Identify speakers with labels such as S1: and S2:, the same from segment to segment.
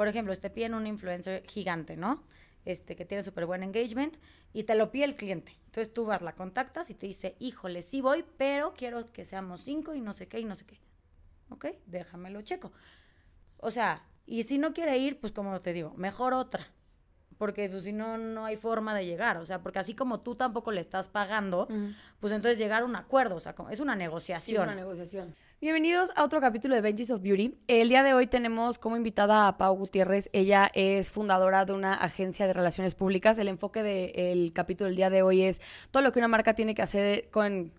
S1: Por ejemplo, te piden un influencer gigante, ¿no? Este, que tiene súper buen engagement y te lo pide el cliente. Entonces tú vas, la contactas y te dice, híjole, sí voy, pero quiero que seamos cinco y no sé qué y no sé qué. ¿Ok? Déjamelo checo. O sea, y si no quiere ir, pues como te digo, mejor otra. Porque pues, si no, no hay forma de llegar. O sea, porque así como tú tampoco le estás pagando, pues entonces llegar a un acuerdo. O sea, es una
S2: Sí, es
S1: negociación.
S2: una negociación. Bienvenidos a otro capítulo de Benches of Beauty. El día de hoy tenemos como invitada a Pau Gutiérrez. Ella es fundadora de una agencia de relaciones públicas. El enfoque del capítulo del día de hoy es todo lo que una marca tiene que hacer con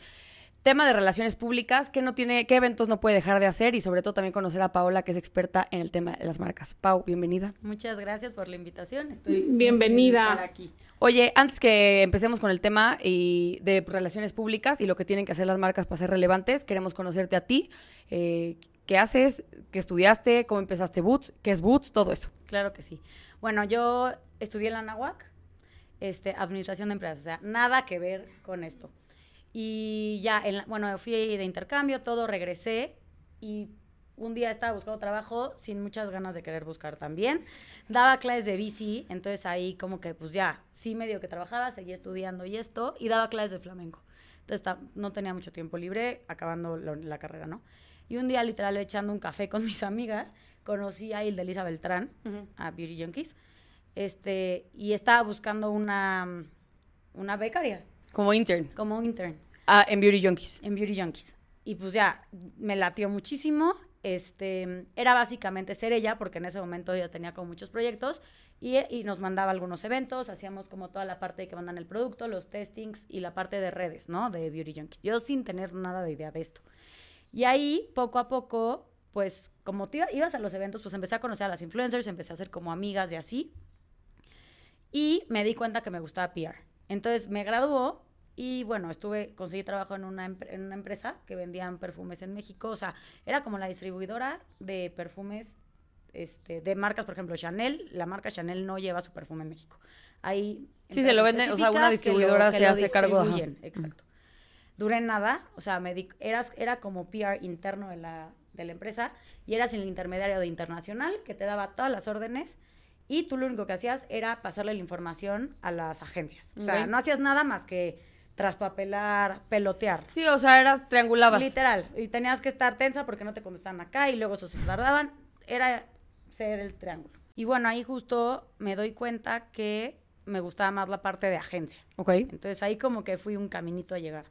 S2: tema de relaciones públicas, qué no tiene, qué eventos no puede dejar de hacer y sobre todo también conocer a Paola, que es experta en el tema de las marcas. Pau, bienvenida.
S1: Muchas gracias por la invitación. Estoy
S3: Bienvenida.
S1: estar aquí.
S2: Oye, antes que empecemos con el tema y de relaciones públicas y lo que tienen que hacer las marcas para ser relevantes, queremos conocerte a ti. Eh, ¿Qué haces? ¿Qué estudiaste? ¿Cómo empezaste Boots? ¿Qué es Boots? Todo eso.
S1: Claro que sí. Bueno, yo estudié en la NAWAC, este, Administración de Empresas, o sea, nada que ver con esto. Y ya, en la- bueno, fui de intercambio, todo, regresé y un día estaba buscando trabajo sin muchas ganas de querer buscar también. Daba clases de bici, entonces ahí como que pues ya, sí medio que trabajaba, seguía estudiando y esto, y daba clases de flamenco. Entonces no tenía mucho tiempo libre acabando la carrera, ¿no? Y un día, literal, echando un café con mis amigas, conocí a Hildelisa Beltrán, a Beauty Junkies, este, y estaba buscando una, una becaria,
S2: Como intern.
S1: como un intern
S2: Ah, en Beauty Junkies.
S1: en Beauty Junkies. Y pues ya, me latió muchísimo. Este, era básicamente ser ella, porque en ese momento yo tenía como muchos proyectos, y, y nos mandaba algunos eventos, hacíamos como toda la parte de que mandan el producto, los testings y la parte de redes, ¿no? De Beauty Junkies. Yo sin tener nada de idea de esto. Y ahí, poco a poco, pues como te iba- ibas a los eventos, pues empecé a conocer a las influencers, empecé a ser como amigas y así. Y me di cuenta que me gustaba PR. Entonces me graduó y bueno, estuve, conseguí trabajo en una, en una empresa que vendían perfumes en México. O sea, era como la distribuidora de perfumes este, de marcas, por ejemplo, Chanel. La marca Chanel no lleva su perfume en México. Hay
S2: Sí, se lo vende, o sea, una
S1: lo-
S2: distribuidora se hace cargo, ajá.
S1: Exacto. Duré nada, o sea, me di- eras, era como PR interno de la, de la empresa y eras el intermediario de internacional que te daba todas las órdenes y tú lo único que hacías era pasarle la información a las agencias. O sea, no hacías nada más que traspapelar, pelotear.
S2: Sí, o sea, eras triangulabas.
S1: Literal. Y tenías que estar tensa porque no te contestaban acá y luego eso se tardaban. Era ser el triángulo. Y bueno, ahí justo me doy cuenta que me gustaba más la parte de agencia.
S2: Ok.
S1: Entonces ahí como que fui un caminito a llegar.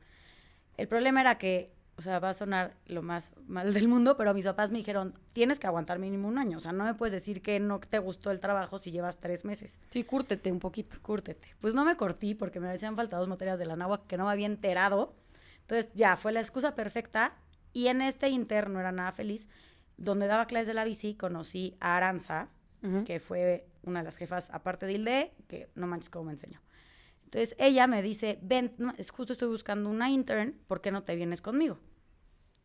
S1: El problema era que, o sea, va a sonar lo más mal del mundo, pero mis papás me dijeron, tienes que aguantar mínimo un año. O sea, no me puedes decir que no te gustó el trabajo si llevas tres meses.
S2: Sí, cúrtete un poquito.
S1: Cúrtete. Pues no me corté porque me habían faltado dos materias de la náhuatl que no me había enterado. Entonces ya, fue la excusa perfecta. Y en este inter no era nada feliz. Donde daba clases de la bici, conocí a Aranza, que fue una de las jefas, aparte de Hilde, que no manches cómo me enseñó. Entonces ella me dice, ven, no, es justo estoy buscando una intern, ¿por qué no te vienes conmigo?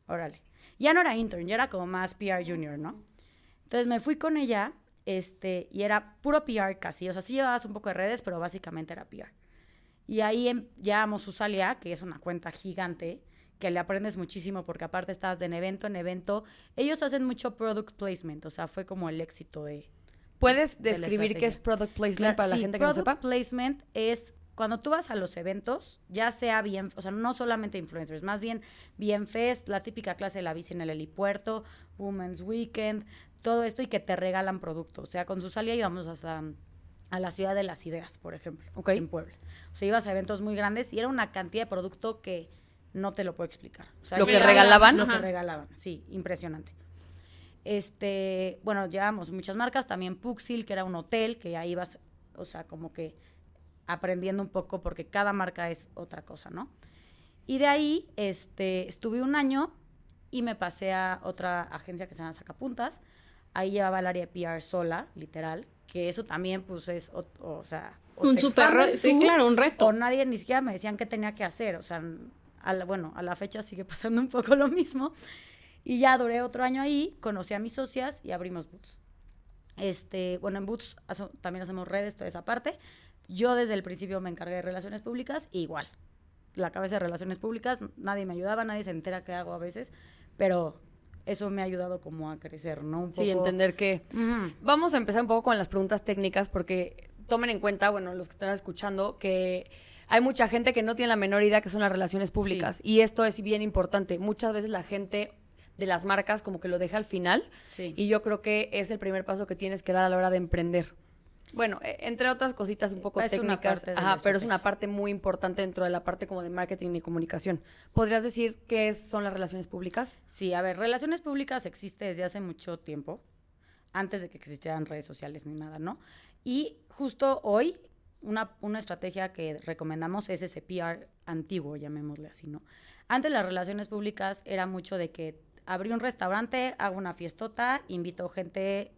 S1: Órale. Ya no era intern, ya era como más PR junior, ¿no? Entonces me fui con ella, este, y era puro PR casi, o sea, sí llevabas un poco de redes, pero básicamente era PR. Y ahí em, llevamos Susalia, que es una cuenta gigante, que le aprendes muchísimo porque aparte estás de en evento en evento. Ellos hacen mucho product placement, o sea, fue como el éxito de,
S2: ¿Puedes
S1: de la
S2: describir qué es product placement
S1: Claro,
S2: para la
S1: sí,
S2: gente que no
S1: product
S2: sepa?
S1: placement es cuando tú vas a los eventos, ya sea bien, o sea, no solamente influencers, más bien bien fest, la típica clase de la bici en el helipuerto, Women's Weekend, todo esto y que te regalan productos. O sea, con Susalia íbamos hasta a la ciudad de las ideas, por ejemplo,
S2: Ok.
S1: en Puebla. O sea, ibas a eventos muy grandes y era una cantidad de producto que no te lo puedo explicar. O sea,
S2: ¿Lo que regalaban?
S1: Lo que regalaban, sí, impresionante. Este, bueno, llevamos muchas marcas, también Puxil, que era un hotel, que ahí vas, o sea, como que aprendiendo un poco porque cada marca es otra cosa, ¿no? Y de ahí, este, estuve un año y me pasé a otra agencia que se llama Sacapuntas, ahí llevaba el área de PR sola, literal, que eso también, pues, es, o, o sea... o
S3: Un super re-
S1: expandes
S3: sí, claro, un reto.
S1: O nadie ni siquiera me decían qué tenía que hacer, o sea, a la- bueno, a la fecha sigue pasando un poco lo mismo. Y ya duré otro año ahí, conocí a mis socias y abrimos Boots. Este, bueno, en Boots también hacemos redes, toda esa parte. Yo desde el principio me encargué de relaciones públicas, igual. La cabeza de relaciones públicas, nadie me ayudaba, nadie se entera qué hago a veces, pero eso me ha ayudado como a crecer, ¿no? Un
S2: Sí,
S1: poco-
S2: entender que... Vamos a empezar un poco con las preguntas técnicas porque tomen en cuenta, bueno, los que están escuchando, que hay mucha gente que no tiene la menor idea que son las relaciones públicas. Y esto es bien importante. Muchas veces la gente de las marcas como que lo deja al final.
S1: Sí.
S2: Y yo creo que es el primer paso que tienes que dar a la hora de emprender. Bueno, eh, entre otras cositas un poco
S1: Es
S2: técnicas, ajá, pero es una parte muy importante dentro de la parte como de marketing y comunicación. ¿Podrías decir qué es- son las relaciones públicas?
S1: Sí, a ver, relaciones públicas existe desde hace mucho tiempo, antes de que existieran redes sociales ni nada, ¿no? Y justo hoy, una, una estrategia que recomendamos es ese PR antiguo, llamémosle así, ¿no? Antes las relaciones públicas era mucho de que abrí un restaurante, hago una fiestota, invito gente,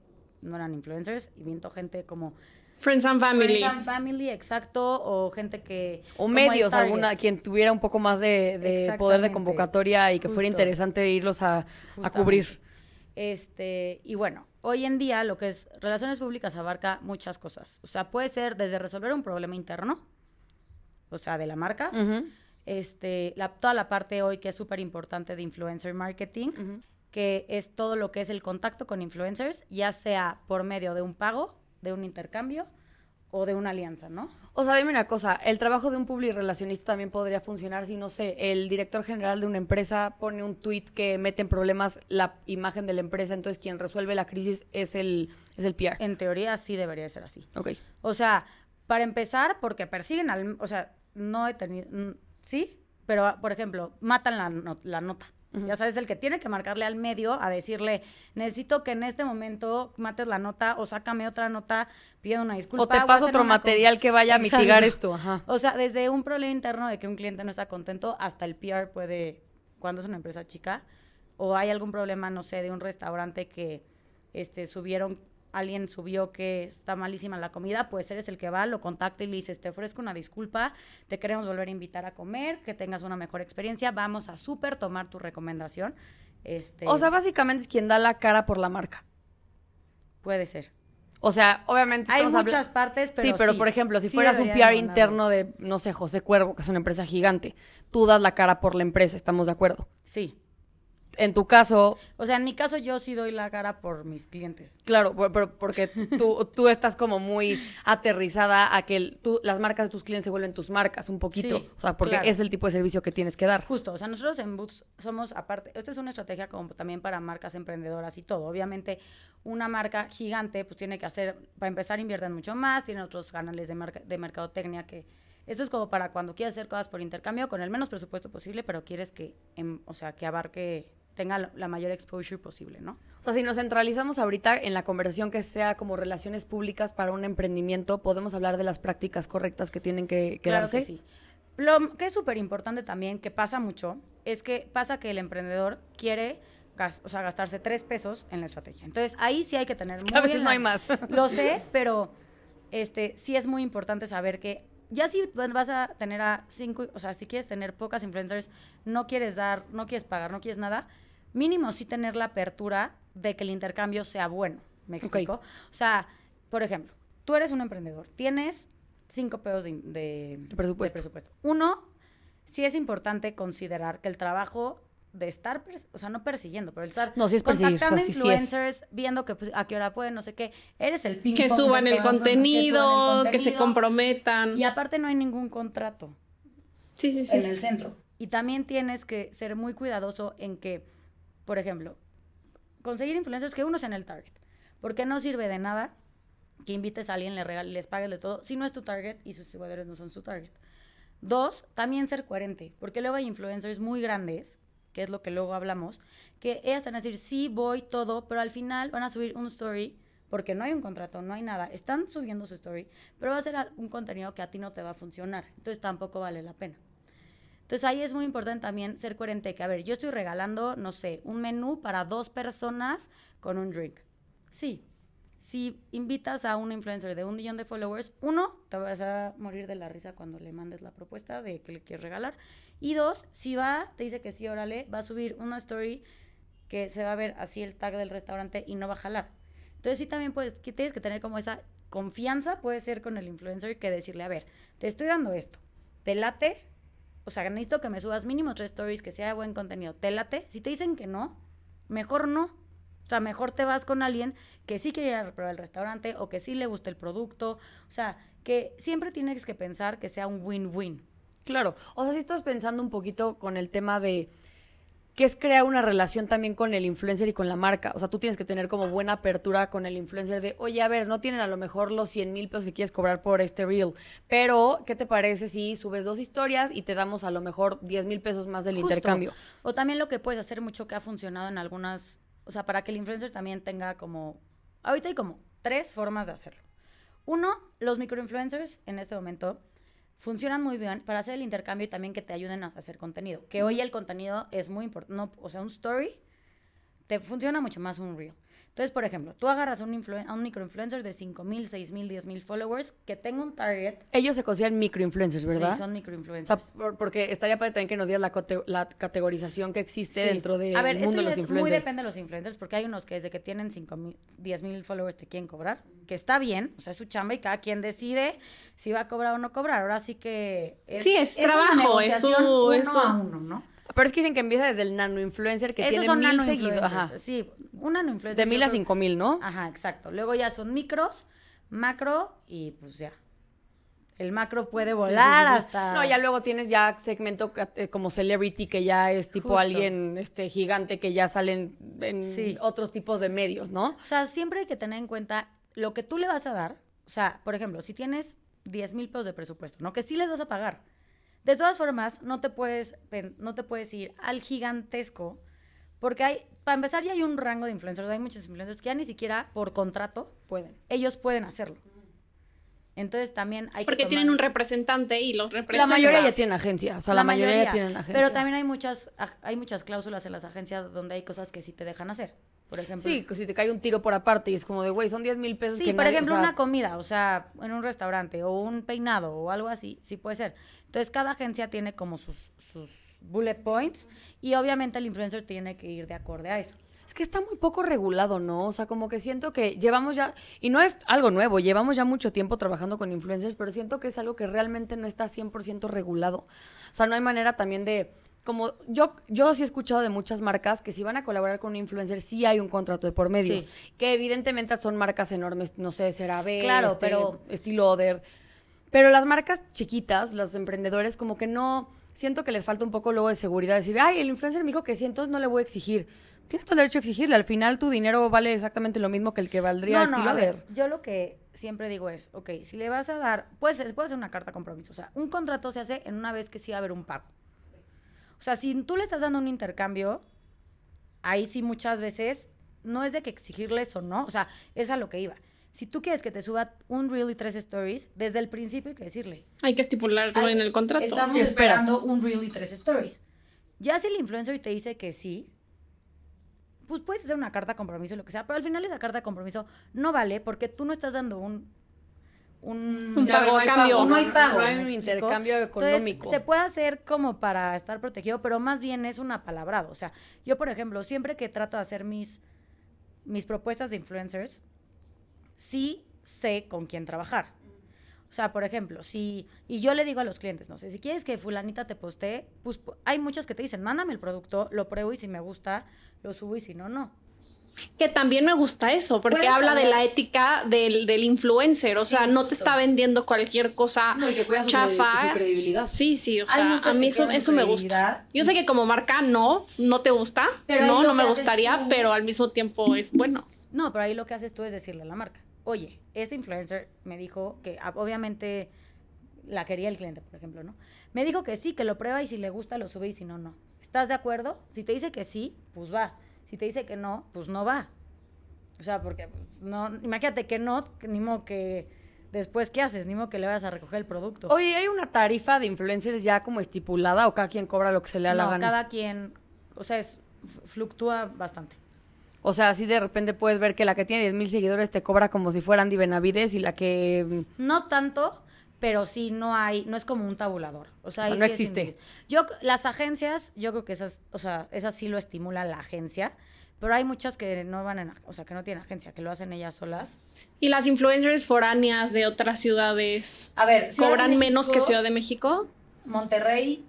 S1: no eran influencers, invito gente como
S3: Friends and Family.
S1: Friends and Family, exacto, o gente que...
S2: O medios, alguna, quien tuviera un poco más de, de poder de convocatoria y que fuera interesante irlos a, a cubrir.
S1: Este, y bueno, hoy en día lo que es relaciones públicas abarca muchas cosas. O sea, puede ser desde resolver un problema interno, o sea, de la marca, este, la, toda la parte hoy que es súper importante de influencer marketing, que es todo lo que es el contacto con influencers, ya sea por medio de un pago, de un intercambio o de una alianza, ¿no?
S2: O sea, dime una cosa, el trabajo de un public relacionista también podría funcionar si, no sé, el director general de una empresa pone un tweet que mete en problemas la imagen de la empresa, entonces quien resuelve la crisis es el, es el PR.
S1: En teoría sí debería ser así.
S2: Ok.
S1: O sea, para empezar, porque persiguen al... O sea, no he tenido... Sí, pero, por ejemplo, matan la, la nota. Ya sabes, el que tiene que marcarle al medio a decirle, necesito que en este momento mates la nota o sácame otra nota, pide una disculpa.
S2: O te paso otro material que vaya a
S1: Exacto.
S2: mitigar esto. Ajá.
S1: O sea, desde un problema interno de que un cliente no está contento hasta el PR puede, cuando es una empresa chica, o hay algún problema, no sé, de un restaurante que este, subieron, alguien subió que está malísima la comida, pues eres el que va, lo contacta y le dices, te ofrezco una disculpa, te queremos volver a invitar a comer, que tengas una mejor experiencia, vamos a súper tomar tu recomendación. Este,
S2: O sea, básicamente es quien da la cara por la marca.
S1: puede ser.
S2: O sea, obviamente
S1: Hay muchas partes, pero
S2: sí, pero
S1: sí,
S2: por ejemplo, si
S1: sí
S2: fueras un PR interno de, no sé, José Cuervo, que es una empresa gigante, tú das la cara por la empresa, estamos de acuerdo.
S1: Sí.
S2: En tu caso,
S1: O sea, en mi caso yo sí doy la cara por mis clientes.
S2: Claro, pero porque tú, tú estás como muy aterrizada a que el- tú, las marcas de tus clientes se vuelven tus marcas un poquito.
S1: Sí,
S2: o sea, porque
S1: claro.
S2: es el tipo de servicio que tienes que dar.
S1: Justo, o sea, nosotros en Boots somos aparte, esta es una estrategia como también para marcas emprendedoras y todo. Obviamente, una marca gigante pues tiene que hacer, para empezar invierten mucho más, tienen otros canales de, marca- de mercadotecnia que esto es como para cuando quieres hacer cosas por intercambio con el menos presupuesto posible, pero quieres que, em, o sea, que abarque, tenga la- mayor exposure posible, ¿no?
S2: O sea, si nos centralizamos ahorita en la conversación que sea como relaciones públicas para un emprendimiento, podemos hablar de las prácticas correctas que tienen que, que
S1: Claro
S2: darse.
S1: que sí. Lo que es súper importante también, que pasa mucho, es que pasa que el emprendedor quiere gas- o sea, gastarse tres pesos en la estrategia. Entonces, ahí sí hay que tener muy
S2: que a veces no hay más.
S1: Lo sé, pero este sí es muy importante saber que ya si vas a tener a cinco, o sea, si quieres tener pocas influencers, no quieres dar, no quieres pagar, no quieres nada, mínimo sí tener la apertura de que el intercambio sea bueno. ¿Me explico? O sea, por ejemplo, tú eres un emprendedor, tienes cinco pesos de,
S2: presupuesto.
S1: de presupuesto. Uno, sí es importante considerar que el trabajo de estar, o sea, no persiguiendo, pero el estar
S2: No, sí es
S1: contactando
S2: sí, sí es.
S1: influencers, viendo que pues, a qué hora pueden, no sé qué, eres el ping
S3: Que suban el.
S1: Que suban el
S3: contenido, que se comprometan.
S1: Y aparte no hay ningún contrato
S3: Sí, sí, sí.
S1: en el centro. Y también tienes que ser muy cuidadoso en que, por ejemplo, conseguir influencers que uno sea en el target. Porque no sirve de nada que invites a alguien, le regales, les pagues de todo, si no es tu target y sus seguidores no son su target. Dos, también ser coherente, porque luego hay influencers muy grandes, que es lo que luego hablamos, que ellas van a decir, sí, voy, todo, pero al final van a subir un story, porque no hay un contrato, no hay nada, están subiendo su story, pero va a ser un contenido que a ti no te va a funcionar, entonces tampoco vale la pena. Entonces ahí es muy importante también ser coherente, que a ver, yo estoy regalando, no sé, un menú para dos personas con un drink. Sí. Si invitas a un influencer de un millón de followers, uno, te vas a morir de la risa cuando le mandes la propuesta de que le quieres regalar. Y dos, si va, te dice que sí, órale, va a subir una story que se va a ver así el tag del restaurante y no va a jalar. Entonces sí también puedes, que tienes que tener como esa confianza, puede ser con el influencer, que decirle, a ver, te estoy dando esto, te late, o sea, necesito que me subas mínimo tres stories, que sea buen contenido, te late. Si te dicen que no, mejor no. O sea, mejor te vas con alguien que sí quiere ir a probar el restaurante o que sí le guste el producto. O sea, que siempre tienes que pensar que sea un win-win.
S2: Claro, o sea, si estás pensando un poquito con el tema de que es crear una relación también con el influencer y con la marca. O sea, tú tienes que tener como buena apertura con el influencer de, oye, a ver, no tienen a lo mejor los 100 mil pesos que quieres cobrar por este reel, pero ¿qué te parece si subes dos historias y te damos a lo mejor 10 mil pesos más del
S1: Justo.
S2: intercambio?
S1: O también lo que puedes hacer mucho que ha funcionado en algunas, o sea, para que el influencer también tenga como, ahorita hay como tres formas de hacerlo. Uno, los microinfluencers en este momento funcionan muy bien para hacer el intercambio y también que te ayuden a hacer contenido. Que hoy el contenido es muy importante, no, o sea, un story te funciona mucho más un reel. Entonces, por ejemplo, tú agarras a un, a un microinfluencer de 5 mil, 6 mil, 10 mil followers que tenga un target.
S2: Ellos se consideran microinfluencers, ¿verdad?
S1: Sí, son
S2: O sea,
S1: microinfluencers.
S2: por- porque estaría padre también que nos dieras la, categorización que existe
S1: Sí.
S2: dentro del
S1: A ver,
S2: mundo
S1: esto
S2: de los
S1: es
S2: influencers.
S1: Muy depende de los influencers, porque hay unos que desde que tienen 5 mil, 10 mil followers te quieren cobrar, que está bien, o sea, es su chamba y cada quien decide si va a cobrar o no cobrar. Ahora sí que.
S3: Sí, es trabajo, es su-
S1: uno
S3: es su-
S1: a uno, ¿no?
S2: Pero es que dicen que empieza desde el nano influencer que
S1: Esos
S2: tiene
S1: son
S2: mil. Ajá.
S1: influencers. Sí, un nano influencer.
S2: De mil a
S1: creo-
S2: cinco mil, ¿no?
S1: Ajá, exacto. Luego ya son micros, macro y pues ya. El macro puede
S2: sí,
S1: volar
S2: sí, sí.
S1: hasta.
S2: No, ya luego tienes ya segmento eh, como celebrity que ya es tipo
S1: Justo.
S2: alguien este gigante que ya salen en otros tipos de medios, ¿no?
S1: O sea, siempre hay que tener en cuenta lo que tú le vas a dar. O sea, por ejemplo, si tienes 10 mil pesos de presupuesto, ¿no? Que sí les vas a pagar. De todas formas, no te puedes, no te puedes ir al gigantesco, porque hay, para empezar, ya hay un rango de influencers. Hay muchos influencers que ya ni siquiera por contrato
S2: Pueden.
S1: ellos pueden hacerlo. Entonces también hay que
S3: Porque tienen un representante y los
S2: La
S3: representa.
S2: mayoría ya tienen agencia, o sea, la, mayoría, ya tienen agencia.
S1: Pero también hay muchas, hay muchas cláusulas en las agencias donde hay cosas que sí te dejan hacer. Por ejemplo,
S2: Sí, si te cae un tiro por aparte y es como de, güey, son 10 mil pesos
S1: Sí,
S2: que
S1: por
S2: nadie-
S1: ejemplo,
S2: o sea,
S1: una comida, o sea, en un restaurante o un peinado o algo así, sí puede ser. Entonces, cada agencia tiene como sus, sus bullet points y obviamente el influencer tiene que ir de acorde a eso.
S2: Es que está muy poco regulado, ¿no? O sea, como que siento que llevamos ya, y no es algo nuevo, llevamos ya mucho tiempo trabajando con influencers, pero siento que es algo que realmente no está 100% regulado. O sea, no hay manera también de, como yo, yo sí he escuchado de muchas marcas que si van a colaborar con un influencer, sí hay un contrato de por medio.
S1: Sí.
S2: Que evidentemente son marcas enormes, no sé, CeraVe,
S1: Claro,
S2: este,
S1: pero-
S2: estilo Oder. Pero las marcas chiquitas, los emprendedores, como que no. Siento que les falta un poco luego de seguridad. Decir, ay, el influencer me dijo que sí, entonces no le voy a exigir. Tienes todo el derecho a exigirle. Al final tu dinero vale exactamente lo mismo que el que valdría
S1: no, no,
S2: estilo
S1: a ver,
S2: Oder.
S1: yo lo que siempre digo es, ok, si le vas a dar, pues puede hacer una carta compromiso. O sea, un contrato se hace en una vez que sí va a haber un pago. O sea, si tú le estás dando un intercambio, ahí sí muchas veces no es de que exigirles o no, o sea, es a lo que iba. Si tú quieres que te suba un reel y tres stories, desde el principio hay que decirle.
S3: Hay que estipularlo en el contrato.
S1: Estamos esperando un reel y tres stories. Ya si el influencer te dice que sí, pues puedes hacer una carta de compromiso, lo que sea, pero al final esa carta de compromiso no vale porque tú no estás dando un... Un,
S3: Un pago
S2: no
S3: a
S2: hay
S3: cambio.
S2: pago,
S1: no hay pago.
S2: No hay
S1: ¿me
S2: un intercambio
S1: Entonces,
S2: económico.
S1: se puede hacer como para estar protegido, pero más bien es una palabrado. O sea, yo, por ejemplo, siempre que trato de hacer mis, mis propuestas de influencers, sí sé con quién trabajar. O sea, por ejemplo, si, y yo le digo a los clientes, no sé, si quieres que fulanita te postee, pues pu- hay muchos que te dicen, mándame el producto, lo pruebo y si me gusta, lo subo y si no, no.
S3: Que también me gusta eso, porque habla de la ética del, del influencer. O
S1: Sí,
S3: sea, no te está vendiendo cualquier cosa
S2: No, que
S3: chafa.
S2: su credibilidad.
S3: Sí, sí, o sea, a mí eso, eso me gusta. Yo sé que como marca no, no te gusta,
S1: Pero
S3: no, no me gustaría,
S1: tú-
S3: pero al mismo tiempo es bueno.
S1: No, pero ahí lo que haces tú es decirle a la marca, oye, este influencer me dijo que ah, obviamente la quería el cliente, por ejemplo, ¿no? Me dijo que sí, que lo prueba y si le gusta lo sube y si no, no. ¿Estás de acuerdo? Si te dice que sí, pues va. Si te dice que no, pues no va. O sea, porque pues, no, imagínate que no, ni modo que después, ¿qué haces? Ni modo que le vayas a recoger el producto.
S2: Oye, ¿hay una tarifa de influencers ya como estipulada o cada quien cobra lo que se le da la
S1: no,
S2: gana?
S1: cada quien, o sea, es, fluctúa bastante.
S2: O sea, así de repente puedes ver que la que tiene 10 mil seguidores te cobra como si fuera Andy Benavides y la que...
S1: No tanto, pero sí no hay, no es como un tabulador. O sea,
S2: O sea,
S1: ahí
S2: no
S1: sí
S2: existe.
S1: Yo, las agencias, yo creo que esas, o sea, esas sí lo estimula la agencia, pero hay muchas que no van en, o sea, que no tienen agencia, que lo hacen ellas solas.
S3: Y las influencers foráneas de otras ciudades
S1: A ver,
S3: cobran menos que Ciudad de México.
S1: Monterrey.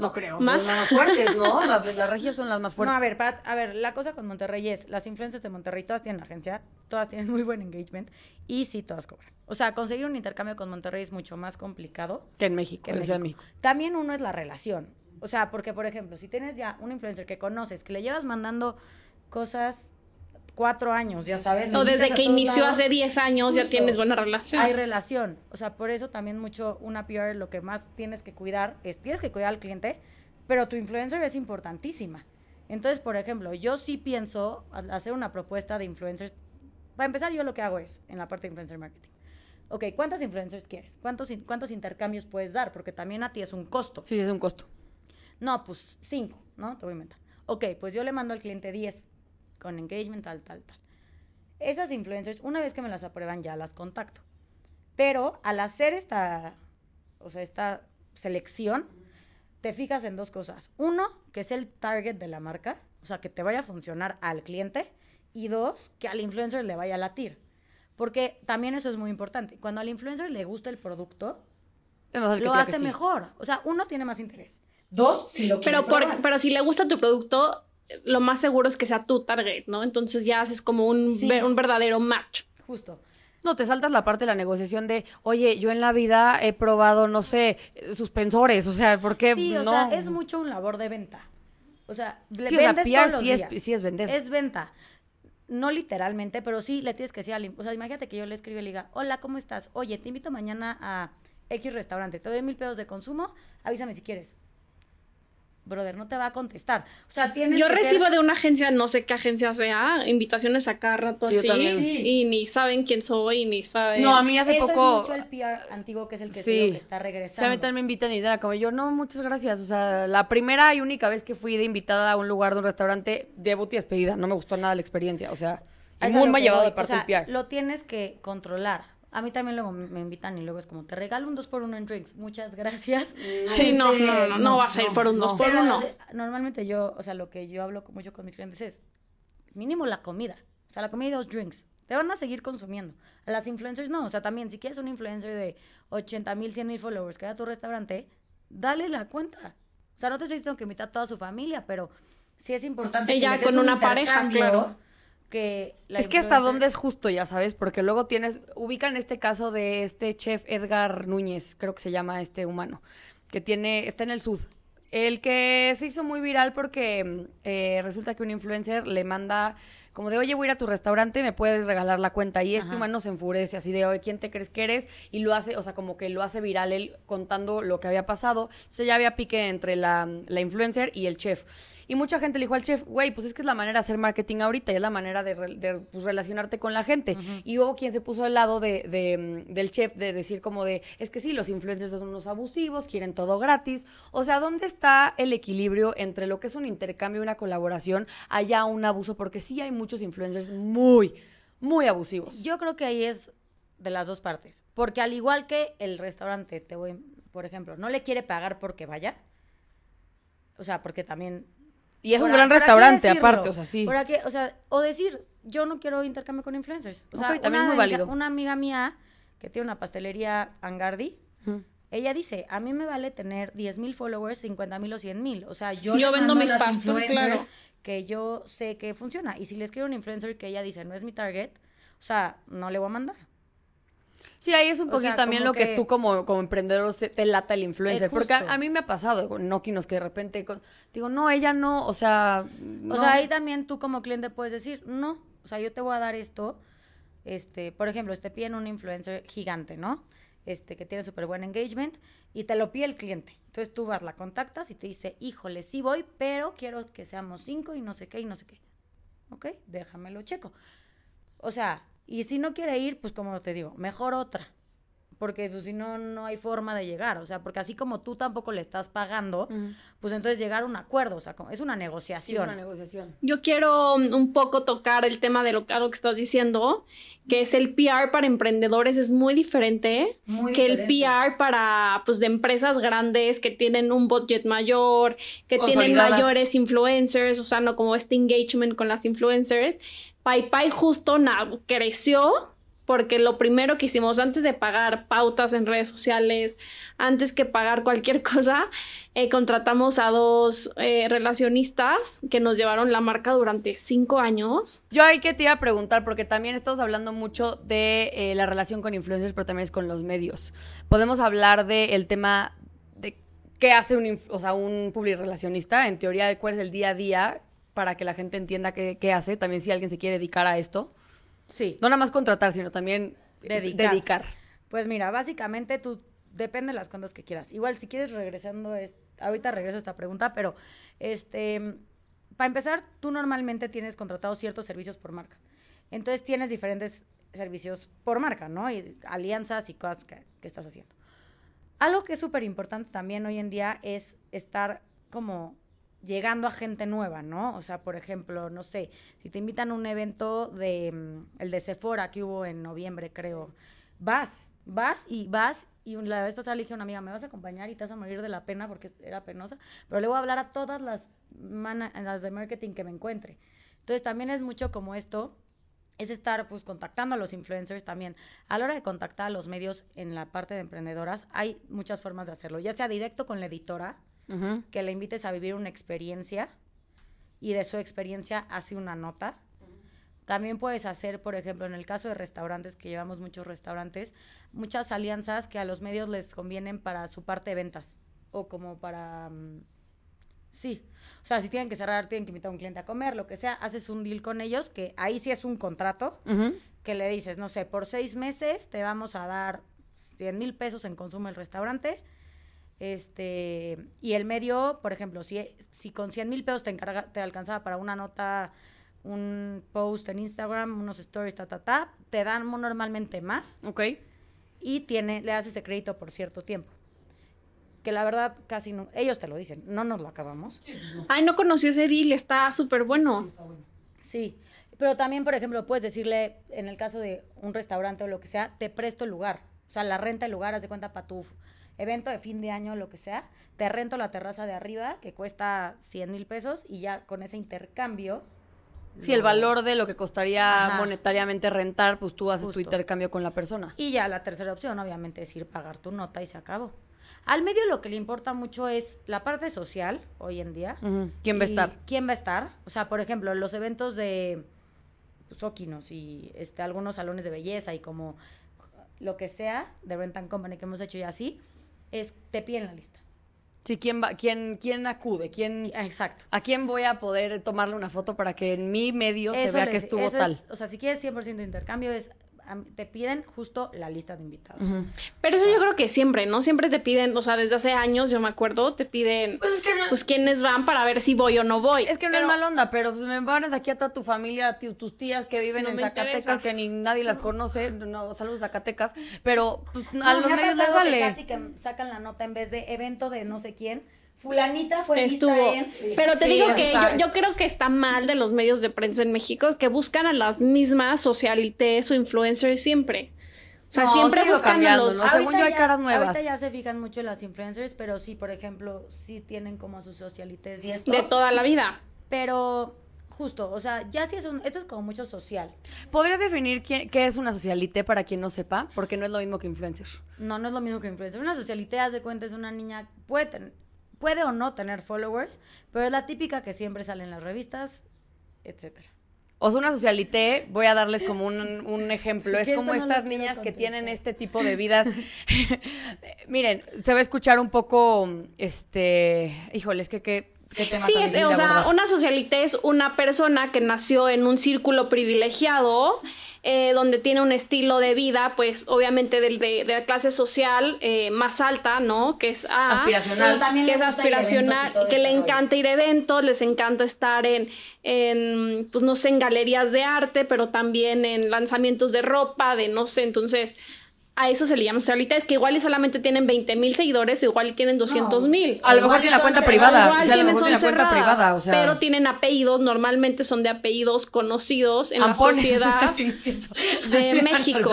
S2: No creo.
S3: ¿Más?
S2: Son las más fuertes, ¿no? Las, las regias son las más fuertes.
S1: No, a ver, para- a ver, la cosa con Monterrey es, las influencers de Monterrey todas tienen agencia, todas tienen muy buen engagement y sí, todas cobran. O sea, conseguir un intercambio con Monterrey es mucho más complicado
S2: Que en México,
S1: que
S2: en
S1: en
S2: la Ciudad de
S1: México.
S2: México.
S1: También uno es la relación. O sea, porque, por ejemplo, si tienes ya un influencer que conoces, que le llevas mandando cosas cuatro años, ya sabes.
S3: O desde que inició
S1: lados,
S3: hace 10 años ya tienes buena relación.
S1: Hay relación. O sea, por eso también mucho una PR lo que más tienes que cuidar es, tienes que cuidar al cliente, pero tu influencer es importantísima. Entonces, por ejemplo, yo sí pienso hacer una propuesta de influencers. Para empezar, yo lo que hago es, en la parte de influencer marketing. Ok, ¿cuántas influencers quieres? ¿Cuántos, ¿Cuántos intercambios puedes dar? Porque también a ti es un costo.
S2: Sí, sí, es un costo.
S1: No, pues cinco, ¿no? Te voy a inventar. Ok, pues yo le mando al cliente 10 con engagement tal, tal, tal. Esas influencers, una vez que me las aprueban, ya las contacto. Pero al hacer esta, o sea, esta selección, te fijas en dos cosas. Uno, que es el target de la marca, o sea, que te vaya a funcionar al cliente. Y dos, que al influencer le vaya a latir. Porque también eso es muy importante. Cuando al influencer le gusta el producto, lo hace
S2: sí.
S1: mejor. O sea, uno tiene más interés. Dos, si lo quiere
S3: Pero, por- pero si le gusta tu producto, lo más seguro es que sea tu target, ¿no? Entonces ya haces como un,
S1: Sí.
S3: ver- un verdadero match.
S1: Justo.
S2: No, te saltas la parte de la negociación de, oye, yo en la vida he probado, no sé, suspensores, o sea, ¿por qué
S1: Sí, o
S2: no?
S1: sea, es mucho un labor de venta. O sea, le
S2: Sí, o sea,
S1: vendes
S2: PR
S1: todos los
S2: sí es-
S1: días.
S2: sí es vender.
S1: Es venta. No literalmente, pero sí le tienes que decir al... im- O sea, imagínate que yo le escribo y le diga, hola, ¿cómo estás? Oye, te invito mañana a X restaurante. Te doy mil pesos de consumo. Avísame si quieres. Brother, no te va a contestar. O sea, tienes
S3: Yo
S1: que ser-
S3: recibo de una agencia, no sé qué agencia sea, invitaciones a cada rato
S2: Sí,
S3: así.
S1: Sí.
S3: Y ni saben quién soy, ni saben.
S2: No, a mí hace
S1: Eso
S2: poco...
S1: es mucho el PR antiguo, que es el que,
S2: Sí.
S1: digo que está
S2: Sí, a
S1: regresando.
S2: mí también me invitan y como yo, no, muchas gracias. O sea, la primera y única vez que fui de invitada a un lugar de un restaurante, debut y despedida. No me gustó nada la experiencia, o sea,
S1: Es
S2: muy
S1: lo
S2: me ha
S1: que
S2: llevado de parte
S1: o sea,
S2: del PR.
S1: Lo tienes que controlar. A mí también luego me invitan y luego es como, te regalo un 2 por 1 en drinks. Muchas gracias.
S3: Sí, no,
S1: Este,
S3: no, no, no vas a ir por un dos por
S1: Pero
S3: uno.
S1: las- normalmente yo, o sea, lo que yo hablo mucho con mis clientes es mínimo la comida. O sea, la comida y dos drinks. Te van a seguir consumiendo. A las influencers no. O sea, también, si quieres un influencer de 80 mil, 100 mil followers que vaya a tu restaurante, dale la cuenta. O sea, no te estoy diciendo que invita a toda su familia, pero sí es importante.
S3: Ella con
S1: un
S3: una pareja, claro.
S1: Que la
S2: Es que hasta dónde es justo, ya sabes, porque luego tienes, ubican este caso de este chef Edgar Núñez, creo que se llama este humano, que tiene, está en el sud. El que se hizo muy viral porque eh, resulta que un influencer le manda como de, oye, voy a ir a tu restaurante, me puedes regalar la cuenta. Y este
S1: Ajá.
S2: humano se enfurece así de, oye, ¿quién te crees que eres? Y lo hace, o sea, como que lo hace viral él contando lo que había pasado. Entonces ya había pique entre la, la influencer y el chef. Y mucha gente le dijo al chef, güey, pues es que es la manera de hacer marketing ahorita y es la manera de, re- de, pues, relacionarte con la gente. Y hubo quien se puso al lado de, de, mm, del chef de decir como de, es que sí, los influencers son unos abusivos, quieren todo gratis. O sea, ¿dónde está el equilibrio entre lo que es un intercambio y una colaboración allá un abuso? Porque sí hay muchos influencers muy, muy abusivos.
S1: Yo creo que ahí es de las dos partes. Porque al igual que el restaurante, te voy, por ejemplo, no le quiere pagar porque vaya. O sea, porque también.
S2: Y es un
S1: por
S2: gran restaurante
S1: decirlo,
S2: aparte, o sea, sí.
S1: por aquí- o sea, o decir, yo no quiero intercambio con influencers. O sea,
S2: también
S1: una,
S2: es muy válido.
S1: una amiga mía que tiene una pastelería Angardi, ella dice, a mí me vale tener 10 mil followers, 50 mil o 100 mil. O sea, yo,
S3: Yo vendo mis
S1: influencers
S3: claro.
S1: que yo sé que funciona. Y si le escribo a un influencer que ella dice, no es mi target, o sea, no le voy a mandar.
S2: Sí, ahí es un
S1: O
S2: poquito
S1: sea,
S2: también lo que,
S1: que-
S2: tú como, como emprendedor te lata el influencer.
S1: Eh,
S2: porque a, mí me ha pasado con Nokinos que de repente con- digo, no, ella no, o sea... no.
S1: O sea, ahí también tú como cliente puedes decir, no, o sea, yo te voy a dar esto, este, por ejemplo, te piden un influencer gigante, ¿no? Este, que tiene súper buen engagement y te lo pide el cliente. Entonces tú vas, la contactas y te dice, híjole, sí voy, pero quiero que seamos cinco y no sé qué y no sé qué. ¿Ok? Déjamelo checo. O sea, y si no quiere ir, pues como te digo, mejor otra. porque pues, si no, no hay forma de llegar, o sea, porque así como tú tampoco le estás pagando, pues entonces llegar a un acuerdo, o sea, como- es una
S2: Sí, es
S1: negociación.
S2: una negociación.
S3: Yo quiero um, un poco tocar el tema de lo, algo que estás diciendo, que es el PR para emprendedores es muy diferente
S1: Muy
S3: que
S1: diferente.
S3: el PR para pues de empresas grandes que tienen un budget mayor, que tienen mayores influencers, o sea, no como este engagement con las influencers. PayPay justo creció porque lo primero que hicimos antes de pagar pautas en redes sociales, antes que pagar cualquier cosa, eh, contratamos a dos eh, relacionistas que nos llevaron la marca durante cinco años.
S2: Yo ahí que te iba a preguntar, porque también estamos hablando mucho de eh, la relación con influencers, pero también es con los medios. Podemos hablar del tema de qué hace un, o un publirelacionista, en teoría, cuál es el día a día, para que la gente entienda qué, qué hace, también si alguien se quiere dedicar a esto.
S1: Sí.
S2: No nada más contratar, sino también
S1: dedicar. Pues mira, básicamente tú depende de las cuentas que quieras. Igual si quieres regresando, es- ahorita regreso a esta pregunta, pero este, para empezar, tú normalmente tienes contratados ciertos servicios por marca. Entonces tienes diferentes servicios por marca, ¿no? Y alianzas y cosas que, que estás haciendo. Algo que es súper importante también hoy en día es estar como llegando a gente nueva, ¿no? O sea, por ejemplo, no sé, si te invitan a un evento de mm, el de Sephora que hubo en noviembre, creo, vas, vas y vas y la vez pasada le dije a una amiga, ¿me vas a acompañar y te vas a morir de la pena porque era penosa? Pero le voy a hablar a todas las, las de marketing que me encuentre. Entonces también es mucho como esto, es estar pues contactando a los influencers también. A la hora de contactar a los medios en la parte de emprendedoras, hay muchas formas de hacerlo, ya sea directo con la editora, Que le invites a vivir una experiencia y de su experiencia hace una nota. También puedes hacer, por ejemplo, en el caso de restaurantes, que llevamos muchos restaurantes, muchas alianzas que a los medios les convienen para su parte de ventas o como para... mm, sí, o sea, si tienen que cerrar, tienen que invitar a un cliente a comer, lo que sea, haces un deal con ellos, que ahí sí es un contrato, que le dices, no sé, por seis meses te vamos a dar 100 mil pesos en consumo del restaurante. Este, y el medio, por ejemplo, si, si con 100 mil pesos te, encarga, te alcanzaba para una nota, un post en Instagram, unos stories, ta, ta, ta, te dan normalmente más
S2: Ok.
S1: y tiene, le haces ese crédito por cierto tiempo. Que la verdad casi no, ellos te lo dicen, no nos lo acabamos.
S3: Ay, no conocí ese deal, está súper bueno.
S1: Sí, pero también, por ejemplo, puedes decirle, en el caso de un restaurante o lo que sea, te presto el lugar. O sea, la renta del lugar, haz de cuenta para tu evento de fin de año, lo que sea, te rento la terraza de arriba, que cuesta 100 mil pesos, y ya con ese intercambio...
S2: Si el
S1: lo-
S2: valor de lo que costaría
S1: Ajá.
S2: monetariamente rentar, pues tú haces tu intercambio con la persona.
S1: Y ya la tercera opción, obviamente, es ir pagar tu nota y se acabó. Al medio lo que le importa mucho es la parte social, hoy en día.
S2: ¿Quién va a estar?
S1: ¿Quién va a estar? O sea, por ejemplo, los eventos de pues, Oquinos y este, algunos salones de belleza y como lo que sea de Rent and Company que hemos hecho y así, es te piden la lista.
S2: Sí, ¿quién, va, quién, quién acude? ¿Quién,
S1: Exacto.
S2: ¿A quién voy a poder tomarle una foto para que en mi medio se vea
S1: les-
S2: que estuvo tal?
S1: es- o sea, si quieres 100% de intercambio, es te piden justo la lista de invitados.
S3: Pero eso yo creo que siempre, ¿no? Siempre te piden, o sea, desde hace años, yo me acuerdo, te piden, pues, quiénes van para ver si voy o no voy.
S2: Es que no
S3: Pero-
S2: es mal onda, pero pues, me pones aquí a toda tu familia, tus tías que viven
S3: No
S2: en Zacatecas,
S3: interesa.
S2: que ni nadie las conoce. No, saludos Zacatecas. Pero pues,
S1: No,
S2: a los medios les
S1: pasado que
S2: vale.
S1: Casi que sacan la nota en vez de evento de no sé quién. Fulanita fue
S3: Estuvo.
S1: lista en...
S3: Pero te
S2: Sí,
S3: digo que yo, yo creo que está mal de los medios de prensa en México que buscan a las mismas socialites o influencers siempre. O sea,
S2: No,
S3: siempre
S2: sí
S3: buscan a los.
S2: ¿no? Según yo hay caras nuevas.
S1: Ahorita ya se fijan mucho en las influencers, pero sí, por ejemplo, sí tienen como a sus socialites y esto.
S3: De toda la vida.
S1: Pero justo, o sea, ya sí es un, esto es como mucho social.
S2: ¿Podrías definir quién- qué es una socialite para quien no sepa? Porque no es lo mismo que influencer.
S1: No, no es lo mismo que influencer. Una socialite, haz de cuenta, es una niña, puede, ten- puede o no tener followers, pero es la típica que siempre sale en las revistas, etcétera.
S2: O sea, una socialité, voy a darles como un, un ejemplo. Es
S1: Que
S2: como
S1: no
S2: estas niñas que tienen este tipo de vidas. Miren, se va a escuchar un poco, este, híjole, es que qué, qué
S3: Sí, es, o
S2: de
S3: sea, una socialite es una persona que nació en un círculo privilegiado, eh, donde tiene un estilo de vida, pues obviamente del- de, de la clase social eh, más alta, ¿no? Que es.
S2: Aspiracional.
S1: También
S3: que
S1: le
S3: es aspiracional,
S1: todo
S3: que
S1: este
S3: le encanta ir a eventos, les encanta estar en, en, pues no sé, en galerías de arte, pero también en lanzamientos de ropa, de no sé, entonces a eso se le llama socialite, es que igual y solamente tienen 20 mil seguidores o igual y quieren 200 mil.
S2: A lo mejor tiene la cuenta privada.
S3: Igual
S2: o sea, a lo
S3: tienen,
S2: mejor la cuenta
S3: cerradas,
S2: privada, o sea.
S3: pero tienen apellidos, normalmente son de apellidos conocidos en
S2: Ampones.
S3: la sociedad
S2: Sí,
S3: de México.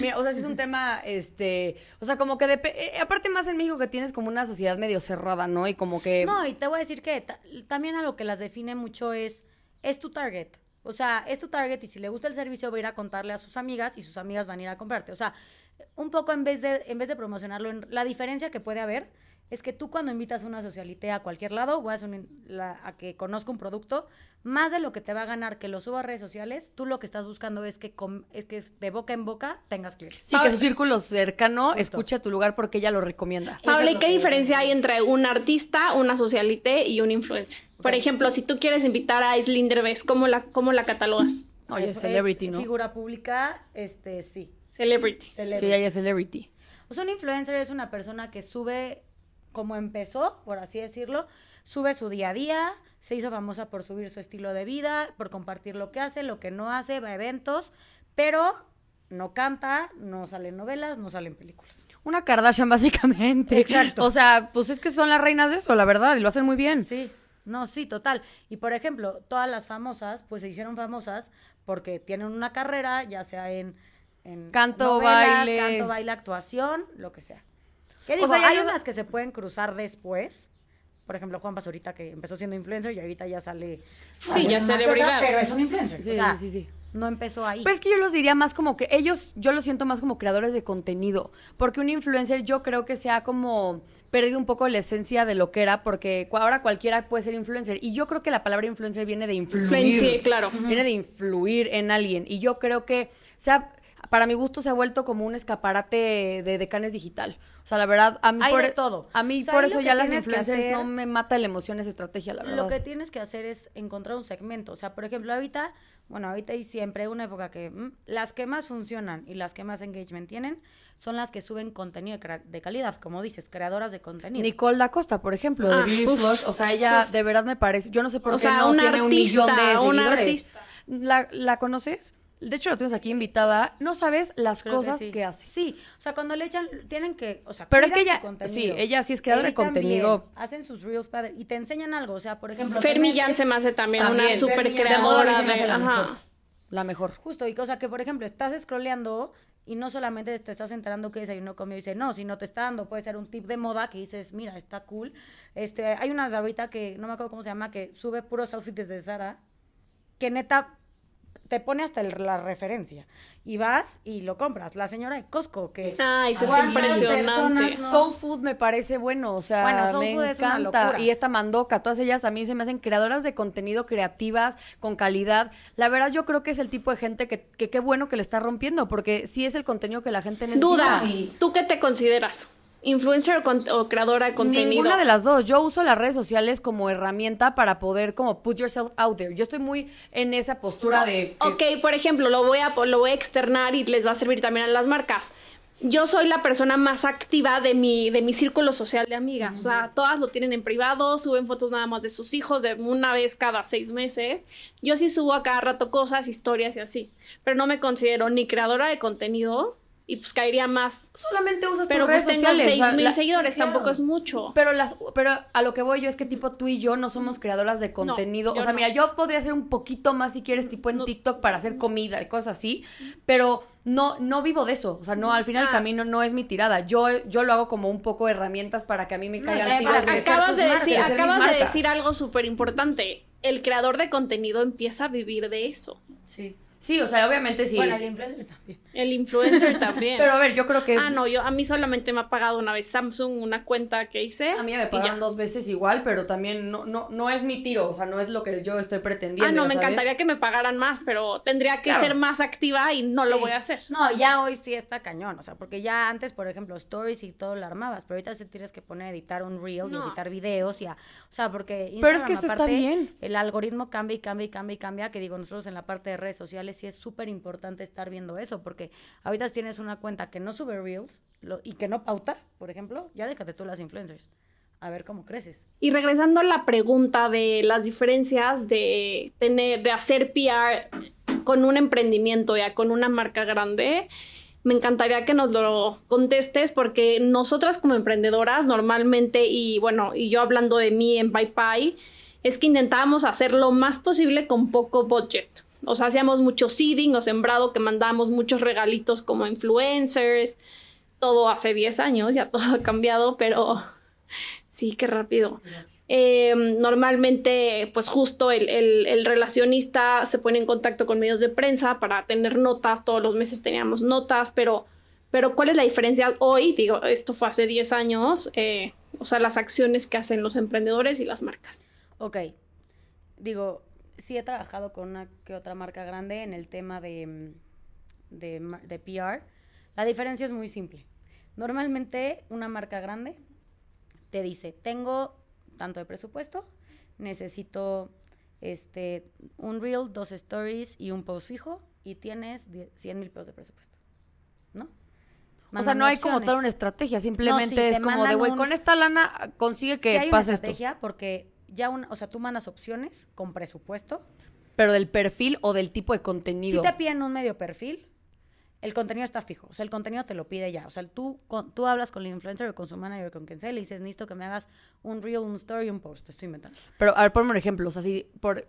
S2: Mira, o sea, sí es un tema, este, o sea, como que depe- eh, aparte más en México que tienes como una sociedad medio cerrada, ¿no? Y como que
S1: No, y te voy a decir que ta- también a lo que las define mucho es, es tu target. O sea, es tu target y si le gusta el servicio va a ir a contarle a sus amigas y sus amigas van a ir a comprarte. O sea, un poco en vez de, en vez de promocionarlo, en- la diferencia que puede haber es que tú cuando invitas a una socialité a cualquier lado, o a, hacer un- la- a que conozca un producto, más de lo que te va a ganar que lo suba a redes sociales, tú lo que estás buscando es que, com- es que de boca en boca tengas clientes.
S2: sí que su círculo cercano escuche tu lugar porque ella lo recomienda.
S3: Paula,
S1: es
S3: ¿y qué diferencia hay entre un artista, una socialite y un influencer? Por ejemplo, si tú quieres invitar a Aislinn Derbez, ¿cómo la, cómo la catalogas?
S2: Oye,
S1: Es-
S2: celebrity,
S1: es
S2: ¿no?
S1: Figura pública, este, sí.
S3: Celebrity.
S1: Celebrity.
S2: Sí, ella es celebrity.
S1: O sea, un influencer es una persona que sube, como empezó, por así decirlo, sube su día a día, se hizo famosa por subir su estilo de vida, por compartir lo que hace, lo que no hace, va a eventos, pero no canta, no salen novelas, no salen películas.
S2: Una Kardashian, básicamente.
S1: Exacto.
S2: O sea, pues es que son las reinas de eso, la verdad, y lo hacen muy bien.
S1: Sí, no, sí, total. Y por ejemplo, todas las famosas, pues se hicieron famosas porque tienen una carrera, ya sea en, en
S2: Canto,
S1: novelas,
S2: baile.
S1: canto, baile, actuación, lo que sea. ¿Qué
S2: O sea,
S1: hay
S2: ellos-
S1: unas que se pueden cruzar después. Por ejemplo, Juan Pazurita, que empezó siendo influencer y ahorita ya sale. sale
S3: ya celebridad.
S1: Pero es un influencer.
S2: Sí,
S1: o sea,
S2: sí, sí, sí.
S1: No empezó ahí.
S2: Pero es que yo los diría más como que ellos, yo los siento más como creadores de contenido, porque un influencer yo creo que se ha como perdido un poco la esencia de lo que era, porque ahora cualquiera puede ser influencer, y yo creo que la palabra influencer viene de influir.
S3: Influencer, claro.
S2: Viene de influir en alguien, y yo creo que se ha- para mi gusto se ha vuelto como un escaparate de decanes digital. O sea, la verdad, a mí
S1: Hay
S2: por,
S1: de todo.
S2: A mí
S1: O sea,
S2: por eso ya las influencers
S1: hacer-
S2: no me mata la emoción esa estrategia, la verdad.
S1: Lo que tienes que hacer es encontrar un segmento. O sea, por ejemplo, ahorita, bueno, ahorita y siempre, una época que mm, las que más funcionan y las que más engagement tienen son las que suben contenido de, calidad, como dices, creadoras de contenido.
S2: Nicole da Costa, por ejemplo, de
S3: Ah,
S2: Beauty Flush, o sea, ella de verdad me parece, yo no sé por
S3: O
S2: qué
S3: sea,
S2: no
S3: una
S2: tiene un millón de
S3: una
S2: seguidores.
S3: artista.
S2: ¿La, ¿La conoces? De hecho, la tienes aquí invitada. No sabes las
S1: Creo
S2: cosas
S1: sí.
S2: que hace.
S1: Sí, o sea, cuando le echan, tienen que, o sea,
S2: Pero es que ella- sí, ella sí es creadora de contenido.
S1: hacen sus reels padre y te enseñan algo, o sea, por ejemplo,
S3: Fermi Jan se me hace también,
S2: También,
S3: una super.
S2: De
S3: creadora de...
S2: la mejor.
S3: Ajá.
S2: La mejor.
S1: Justo, y cosa que, por ejemplo, estás scrolleando y no solamente te estás enterando que desayuno comió y dice, no, sino te está dando, puede ser un tip de moda que dices, mira, está cool. Este, hay unas ahorita que, no me acuerdo cómo se llama, que sube puros outfits desde Sara, que neta te pone hasta el- la referencia. Y vas y lo compras. La señora de Costco, que...
S3: Ay, sí, está
S1: ¿cuántas
S3: impresionante.
S1: no?
S2: Soul Food me parece bueno, o sea,
S1: Bueno, Soul
S2: me
S1: Food es una
S2: encanta. Y esta Mandoca, todas ellas a mí se me hacen creadoras de contenido creativas, con calidad. La verdad, yo creo que es el tipo de gente que que qué bueno que le está rompiendo, porque sí es el contenido que la gente necesita.
S3: Duda, ¿tú qué te consideras? ¿Influencer o, con- o creadora de contenido?
S2: Ninguna de las dos. Yo uso las redes sociales como herramienta para poder como put yourself out there. Yo estoy muy en esa postura de... que-
S3: Ok, por ejemplo, lo voy, a, lo voy a externar y les va a servir también a las marcas. Yo soy la persona más activa de mi, de mi círculo social de amigas. O sea, todas lo tienen en privado, suben fotos nada más de sus hijos de una vez cada seis meses. Yo sí subo a cada rato cosas, historias y así. Pero no me considero ni creadora de contenido y pues caería más.
S2: Solamente usas
S3: Pero
S2: tus redes
S3: pues tengo
S2: sociales.
S3: seis
S2: o sea,
S3: mil
S2: la-
S3: seguidores,
S1: claro.
S3: tampoco es mucho.
S2: Pero las, pero a lo que voy yo es que tipo tú y yo no somos creadoras de contenido. o sea,
S3: no.
S2: mira, yo podría hacer un poquito más si quieres, tipo en
S3: No.
S2: TikTok para hacer comida y cosas así, pero no, no vivo de eso. O sea, no, al final el
S3: Ah.
S2: camino no es mi tirada. Yo, yo lo hago como un poco herramientas para que a mí me caigan tiros de
S3: acabas de decir, acabas de decir algo súper importante. El creador de contenido empieza a vivir de eso.
S1: Sí.
S2: Sí, o sea, obviamente sí.
S1: Bueno, el influencer también.
S3: El influencer también.
S2: pero a ver, yo creo que es...
S3: Ah, no, yo a mí solamente me ha pagado una vez Samsung una cuenta que hice.
S2: A mí me pagaron dos veces igual, pero también no, no, no es mi tiro, o sea, no es lo que yo estoy pretendiendo.
S3: Ah, no, me
S2: ¿sabes?
S3: encantaría que me pagaran más, pero tendría que
S2: Claro.
S3: ser más activa y no lo
S1: Sí.
S3: voy a hacer.
S1: No, ya hoy sí está cañón, o sea, porque ya antes, por ejemplo, stories y todo lo armabas, pero ahorita te tienes que poner a editar un reel y editar videos y a, o sea, porque
S2: Pero es que esto está bien.
S1: El algoritmo cambia y cambia y cambia y cambia, que digo, nosotros en la parte de redes sociales sí es súper importante estar viendo eso, porque ahorita tienes una cuenta que no sube reels lo- y que no pauta, por ejemplo, ya déjate tú las influencers, a ver cómo creces.
S3: Y regresando a la pregunta de las diferencias de tener, de hacer PR con un emprendimiento ya con una marca grande, me encantaría que nos lo contestes porque nosotras como emprendedoras normalmente, y bueno, y yo hablando de mí en PayPay, es que intentábamos hacer lo más posible con poco budget. O sea, hacíamos mucho seeding o sembrado que mandábamos muchos regalitos como influencers. Todo hace 10 años, ya todo ha cambiado, pero sí, qué rápido. Eh, normalmente, pues justo el, el, relacionista se pone en contacto con medios de prensa para tener notas, todos los meses teníamos notas, pero, pero ¿cuál es la diferencia hoy? Digo, esto fue hace 10 años, eh, o sea, las acciones que hacen los emprendedores y las marcas.
S1: Ok, digo, sí he trabajado con una que otra marca grande en el tema de, de, de PR. La diferencia es muy simple. Normalmente una marca grande te dice, tengo tanto de presupuesto, necesito este, un reel, dos stories y un post fijo y tienes 100 mil pesos de presupuesto, ¿no?
S2: o sea, no hay como toda una estrategia, simplemente es como de, güey, con esta lana consigue que
S1: sí hay
S2: pase
S1: una estrategia porque ya, un, o sea, tú mandas opciones con presupuesto.
S2: Pero del perfil o del tipo de contenido.
S1: Si te piden un medio perfil, el contenido está fijo. O sea, el contenido te lo pide ya. O sea, tú, tú hablas con el influencer o con su manager, con quien sea, le dices, necesito que me hagas un reel, un story, un post. Te estoy inventando.
S2: Pero, a ver, ponme un ejemplo. O sea, si por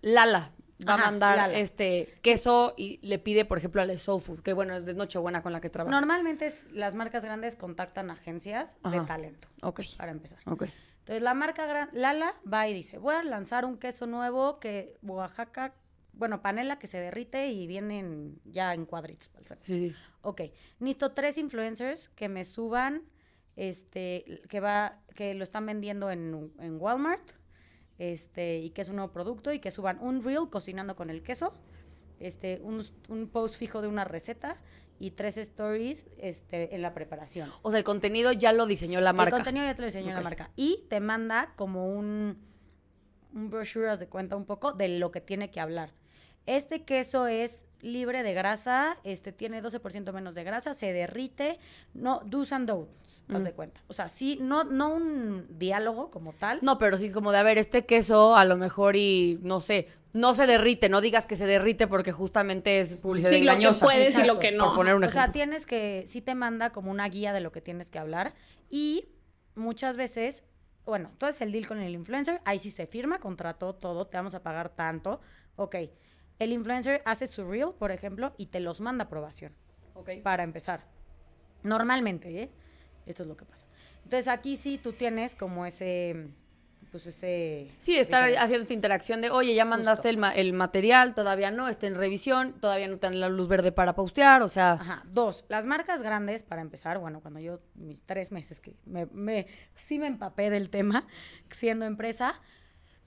S2: Lala va a mandar este queso y le pide, por ejemplo, a la Soul Food, que bueno, es de Nochebuena con la que trabaja.
S1: Normalmente las marcas grandes contactan agencias de talento.
S2: Ok.
S1: Para empezar.
S2: Ok.
S1: Entonces, la marca Lala va y dice, voy a lanzar un queso nuevo que Oaxaca bueno, panela que se derrite y vienen ya en cuadritos
S2: para Sí, sí.
S1: Ok, necesito tres influencers que me suban, este, que va, que lo están vendiendo en, en Walmart, este, y que es un nuevo producto, y que suban un reel cocinando con el queso, este, un, un post fijo de una receta, y tres stories este, en la preparación.
S2: O sea, el contenido ya lo diseñó la marca.
S1: El contenido ya te lo diseñó la marca. Y te manda como un, un brochure, de cuenta un poco, de lo que tiene que hablar. Este queso es libre de grasa, este tiene 12% menos de grasa, se derrite, no do's and don'ts, haz de cuenta. O sea, sí, no, no un diálogo como tal.
S2: No, pero sí como de, a ver, este queso a lo mejor y, no sé, no se derrite, no digas que se derrite porque justamente es publicidad
S3: sí, lo que puedes y lo que no.
S2: Por poner un
S1: o sea, tienes que, sí te manda como una guía de lo que tienes que hablar y muchas veces, bueno, tú haces el deal con el influencer, ahí sí se firma, contrato todo, te vamos a pagar tanto, ok el influencer hace su reel, por ejemplo, y te los manda a aprobación.
S2: Ok.
S1: Para empezar. Normalmente, ¿eh? Esto es lo que pasa. Entonces aquí sí tú tienes como ese, pues ese...
S2: Sí, estar haciendo esa interacción de, oye, ya mandaste el, el, material, todavía no, está en revisión, todavía no tienen la luz verde para postear, o sea...
S1: Ajá, dos, las marcas grandes, para empezar, bueno, cuando yo, mis tres meses que me, me sí me empapé del tema, siendo empresa,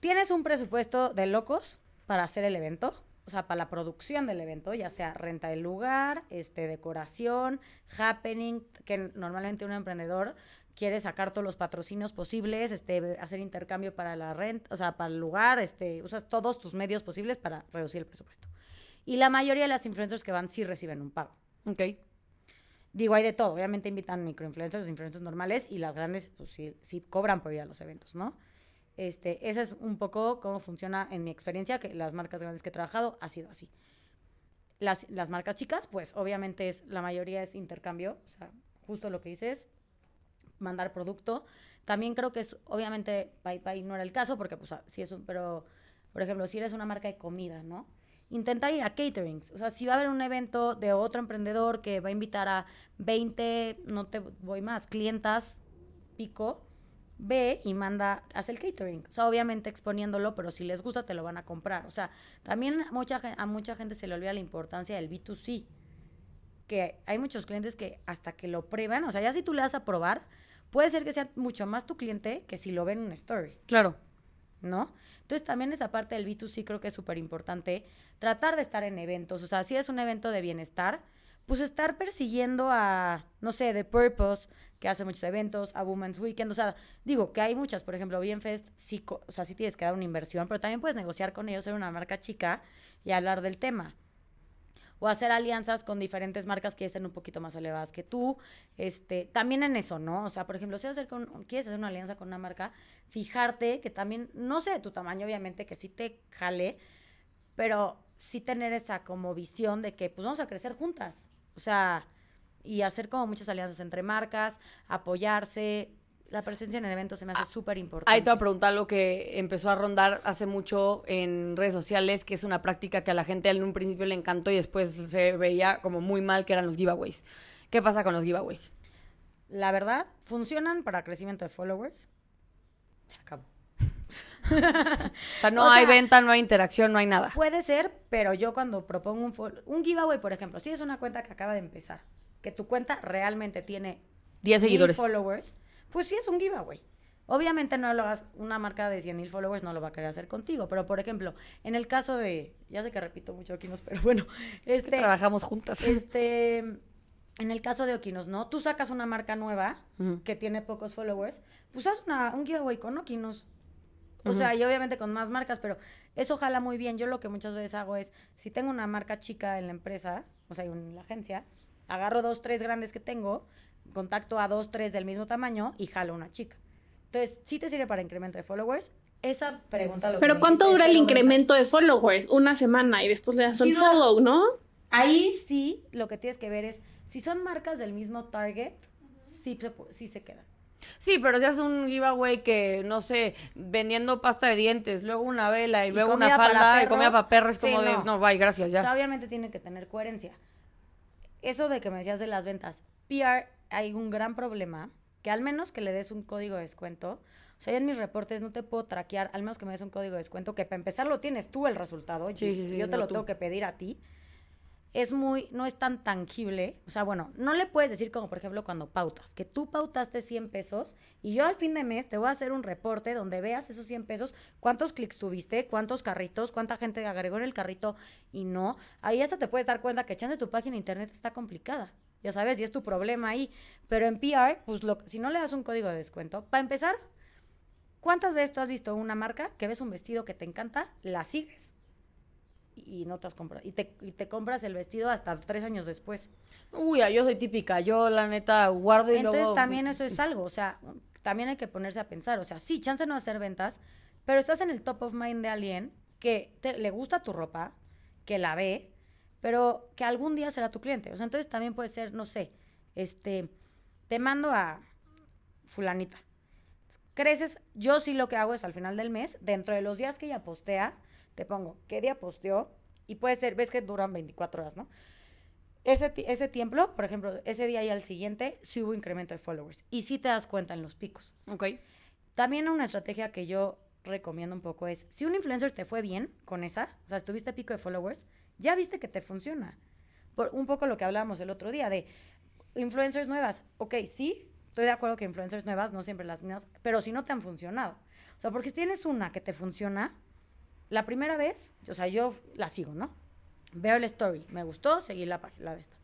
S1: tienes un presupuesto de locos para hacer el evento, o sea, para la producción del evento, ya sea renta del lugar, este, decoración, happening, que normalmente un emprendedor quiere sacar todos los patrocinios posibles, este, hacer intercambio para la renta, o sea, para el lugar, este, usas todos tus medios posibles para reducir el presupuesto. Y la mayoría de las influencers que van sí reciben un pago.
S2: Ok.
S1: Digo, hay de todo. Obviamente invitan microinfluencers, influencers normales, y las grandes, pues sí, sí cobran por ir a los eventos, ¿no? Este, esa es un poco cómo funciona en mi experiencia, que las marcas grandes que he trabajado ha sido así. Las, las marcas chicas, pues obviamente es, la mayoría es intercambio, o sea, justo lo que dices, mandar producto. También creo que es, obviamente, PayPay no era el caso, porque pues si es un, pero, por ejemplo, si eres una marca de comida, ¿no? Intentar ir a caterings. O sea, si va a haber un evento de otro emprendedor que va a invitar a 20, no te voy más, clientas pico, ve y manda, hace el catering. O sea, obviamente exponiéndolo, pero si les gusta te lo van a comprar. O sea, también mucha, a mucha gente se le olvida la importancia del B2C. Que hay muchos clientes que hasta que lo prueban, o sea, ya si tú le das a probar, puede ser que sea mucho más tu cliente que si lo ven en una story.
S2: Claro.
S1: ¿No? Entonces también esa parte del B2C creo que es súper importante. Tratar de estar en eventos. O sea, si es un evento de bienestar, pues estar persiguiendo a, no sé, The Purpose, que hace muchos eventos, a Women's Weekend, o sea, digo que hay muchas, por ejemplo, Bienfest, sí, o sea, sí tienes que dar una inversión, pero también puedes negociar con ellos, ser una marca chica y hablar del tema. O hacer alianzas con diferentes marcas que estén un poquito más elevadas que tú. Este, también en eso, ¿no? O sea, por ejemplo, si hacer con, quieres hacer una alianza con una marca, fijarte que también, no sé de tu tamaño, obviamente, que sí te jale, pero sí tener esa como visión de que pues vamos a crecer juntas. O sea, y hacer como muchas alianzas entre marcas, apoyarse. La presencia en el evento se me hace súper importante.
S2: Ahí te voy a preguntar algo que empezó a rondar hace mucho en redes sociales, que es una práctica que a la gente en un principio le encantó y después se veía como muy mal, que eran los giveaways. ¿Qué pasa con los giveaways?
S1: La verdad, funcionan para crecimiento de followers. Se acabó.
S2: O sea, no
S1: O
S2: hay
S1: sea,
S2: venta, no hay interacción, no hay nada.
S1: Puede ser, pero yo cuando propongo un, un giveaway, por ejemplo, si es una cuenta que acaba de empezar, que tu cuenta realmente tiene
S2: 10
S1: mil
S2: seguidores.
S1: followers, pues sí es un giveaway. Obviamente no lo hagas, una marca de 100 mil followers no lo va a querer hacer contigo, pero por ejemplo, en el caso de, ya sé que repito mucho Oquinos, pero bueno, este,
S2: Trabajamos juntas.
S1: este, en el caso de Oquinos, ¿no? Tú sacas una marca nueva que tiene pocos followers, pues haz una, un giveaway con Oquinos. O sea, y obviamente con más marcas, pero eso jala muy bien. Yo lo que muchas veces hago es, si tengo una marca chica en la empresa, o sea, en la agencia, agarro dos, tres grandes que tengo, contacto a dos, tres del mismo tamaño y jalo una chica. Entonces, ¿sí te sirve para incremento de followers? Esa pregunta lo que
S3: Pero ¿cuánto dura el incremento de followers? Una semana y después le das un follow, ¿no?
S1: Ahí sí, lo que tienes que ver es, si son marcas del mismo target, sí sí se quedan.
S2: Sí, pero si haces un giveaway que, no sé, vendiendo pasta de dientes, luego una vela y,
S1: Y
S2: luego una falda y comida para perro, es
S1: Sí,
S2: como de,
S1: no.
S2: no, bye, gracias,
S1: O sea,
S2: ya.
S1: obviamente tiene que tener coherencia. Eso de que me decías de las ventas, PR, hay un gran problema, que al menos que le des un código de descuento, o sea, yo en mis reportes no te puedo traquear, al menos que me des un código de descuento, que para empezar lo tienes tú el resultado,
S2: Sí,
S1: y
S2: sí, sí,
S1: yo te
S2: no
S1: lo
S2: tú.
S1: tengo que pedir a ti. Es muy, no es tan tangible, o sea, bueno, no le puedes decir como por ejemplo cuando pautas, que tú pautaste 100 pesos y yo al fin de mes te voy a hacer un reporte donde veas esos 100 pesos, cuántos clics tuviste, cuántos carritos, cuánta gente agregó en el carrito y no. Ahí hasta te puedes dar cuenta que chance tu página de internet está complicada, ya sabes, y es tu problema ahí. Pero en PR, pues lo, si no le das un código de descuento, para empezar, ¿cuántas veces tú has visto una marca que ves un vestido que te encanta, la sigues? Y no te has comprado. Y te, y te compras el vestido hasta tres años después.
S2: Uy, ah, yo soy típica, yo la neta guardo y
S1: Entonces
S2: luego...
S1: también eso es algo, o sea, también hay que ponerse a pensar, o sea, sí, chance no hacer ventas, pero estás en el top of mind de alguien que te- le gusta tu ropa, que la ve, pero que algún día será tu cliente. O sea, entonces también puede ser, no sé, este, te mando a fulanita. Creces, yo sí lo que hago es al final del mes, dentro de los días que ella postea, te pongo qué día posteó y puede ser, ves que duran 24 horas, ¿no? Ese, ese tiempo, por ejemplo, ese día y al siguiente, sí hubo incremento de followers. Y sí te das cuenta en los picos.
S2: Ok.
S1: También una estrategia que yo recomiendo un poco es, si un influencer te fue bien con esa, o sea, si tuviste pico de followers, ya viste que te funciona. Por un poco lo que hablábamos el otro día de influencers nuevas. Ok, sí, estoy de acuerdo que influencers nuevas, no siempre las mismas, pero si no te han funcionado. O sea, porque si tienes una que te funciona, la primera vez, o sea, yo la sigo, ¿no? Veo el story, me gustó, seguí la página de esta.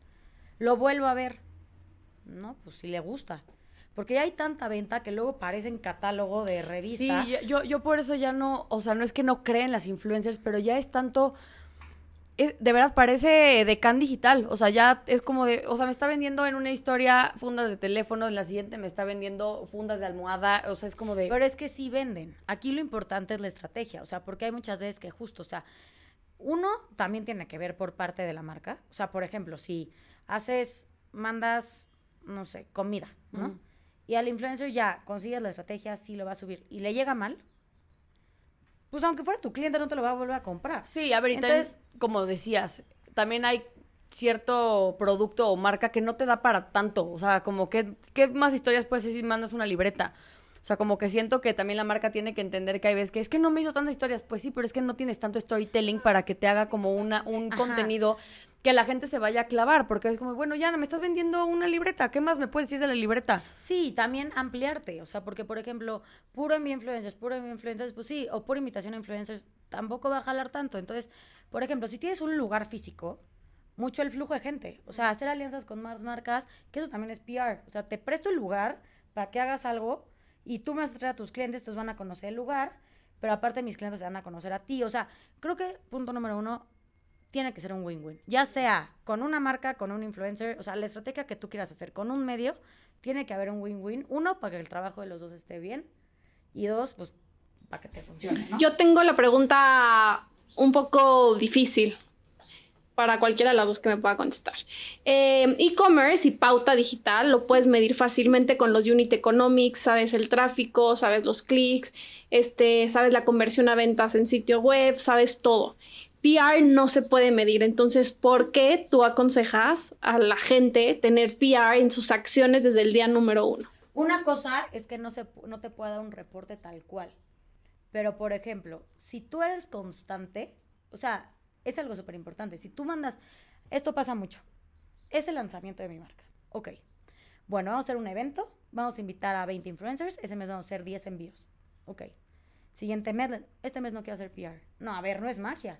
S1: Lo vuelvo a ver. No, pues si le gusta. Porque ya hay tanta venta que luego parece en catálogo de revista.
S2: Sí, yo, yo, yo por eso ya no, o sea, no es que no creen las influencers, pero ya es tanto, es- de verdad parece de can digital, o sea, ya es como de, o sea, me está vendiendo en una historia fundas de teléfono, en la siguiente me está vendiendo fundas de almohada, o sea, es como de...
S1: Pero es que sí venden. Aquí lo importante es la estrategia, o sea, porque hay muchas veces que justo, o sea, uno también tiene que ver por parte de la marca. O sea, por ejemplo, si haces, mandas, no sé, comida, ¿no? Y al influencer ya consigues la estrategia, sí lo va a subir y le llega mal, pues aunque fuera tu cliente no te lo va a volver a comprar.
S2: Sí, a ver, y también,
S1: Entonces-
S2: como decías, también hay cierto producto o marca que no te da para tanto. O sea, como que, ¿qué más historias puedes decir si mandas una libreta? O sea, como que siento que también la marca tiene que entender que hay veces que es que no me hizo tantas historias. Pues sí, pero es que no tienes tanto storytelling para que te haga como una, un
S1: Ajá.
S2: contenido que la gente se vaya a clavar. Porque es como, bueno, ya no me estás vendiendo una libreta. ¿Qué más me puedes decir de la libreta?
S1: Sí, también ampliarte, o sea, porque por ejemplo, puro envío influencers, puro envío influencers, pues sí, o pura invitación a influencers, tampoco va a jalar tanto. Entonces, por ejemplo, si tienes un lugar físico, mucho el flujo de gente, o sea, hacer alianzas con más marcas, que eso también es PR, o sea, te presto el lugar para que hagas algo y tú me vas a traer a tus clientes, estos van a conocer el lugar, pero aparte mis clientes se van a conocer a ti, o sea, creo que punto número uno, tiene que ser un win-win. Ya sea con una marca, con un influencer, o sea, la estrategia que tú quieras hacer con un medio, tiene que haber un win-win. Uno, para que el trabajo de los dos esté bien. Y dos, pues, para que te funcione.
S3: Yo tengo la pregunta un poco difícil. para cualquiera de las dos que me pueda contestar. Eh, e-commerce y pauta digital lo puedes medir fácilmente con los unit economics, sabes el tráfico, sabes los clics, este, sabes la conversión a ventas en sitio web, sabes todo. PR no se puede medir, entonces, ¿por qué tú aconsejas a la gente tener PR en sus acciones desde el día número uno?
S1: Una cosa es que no, se, no te pueda dar un reporte tal cual. Pero, por ejemplo, si tú eres constante, o sea, es algo súper importante. Si tú mandas, esto pasa mucho, es el lanzamiento de mi marca. Ok, bueno, vamos a hacer un evento, vamos a invitar a 20 influencers, ese mes vamos a hacer 10 envíos. Ok, siguiente mes, este mes no quiero hacer PR. No, a ver, no es magia.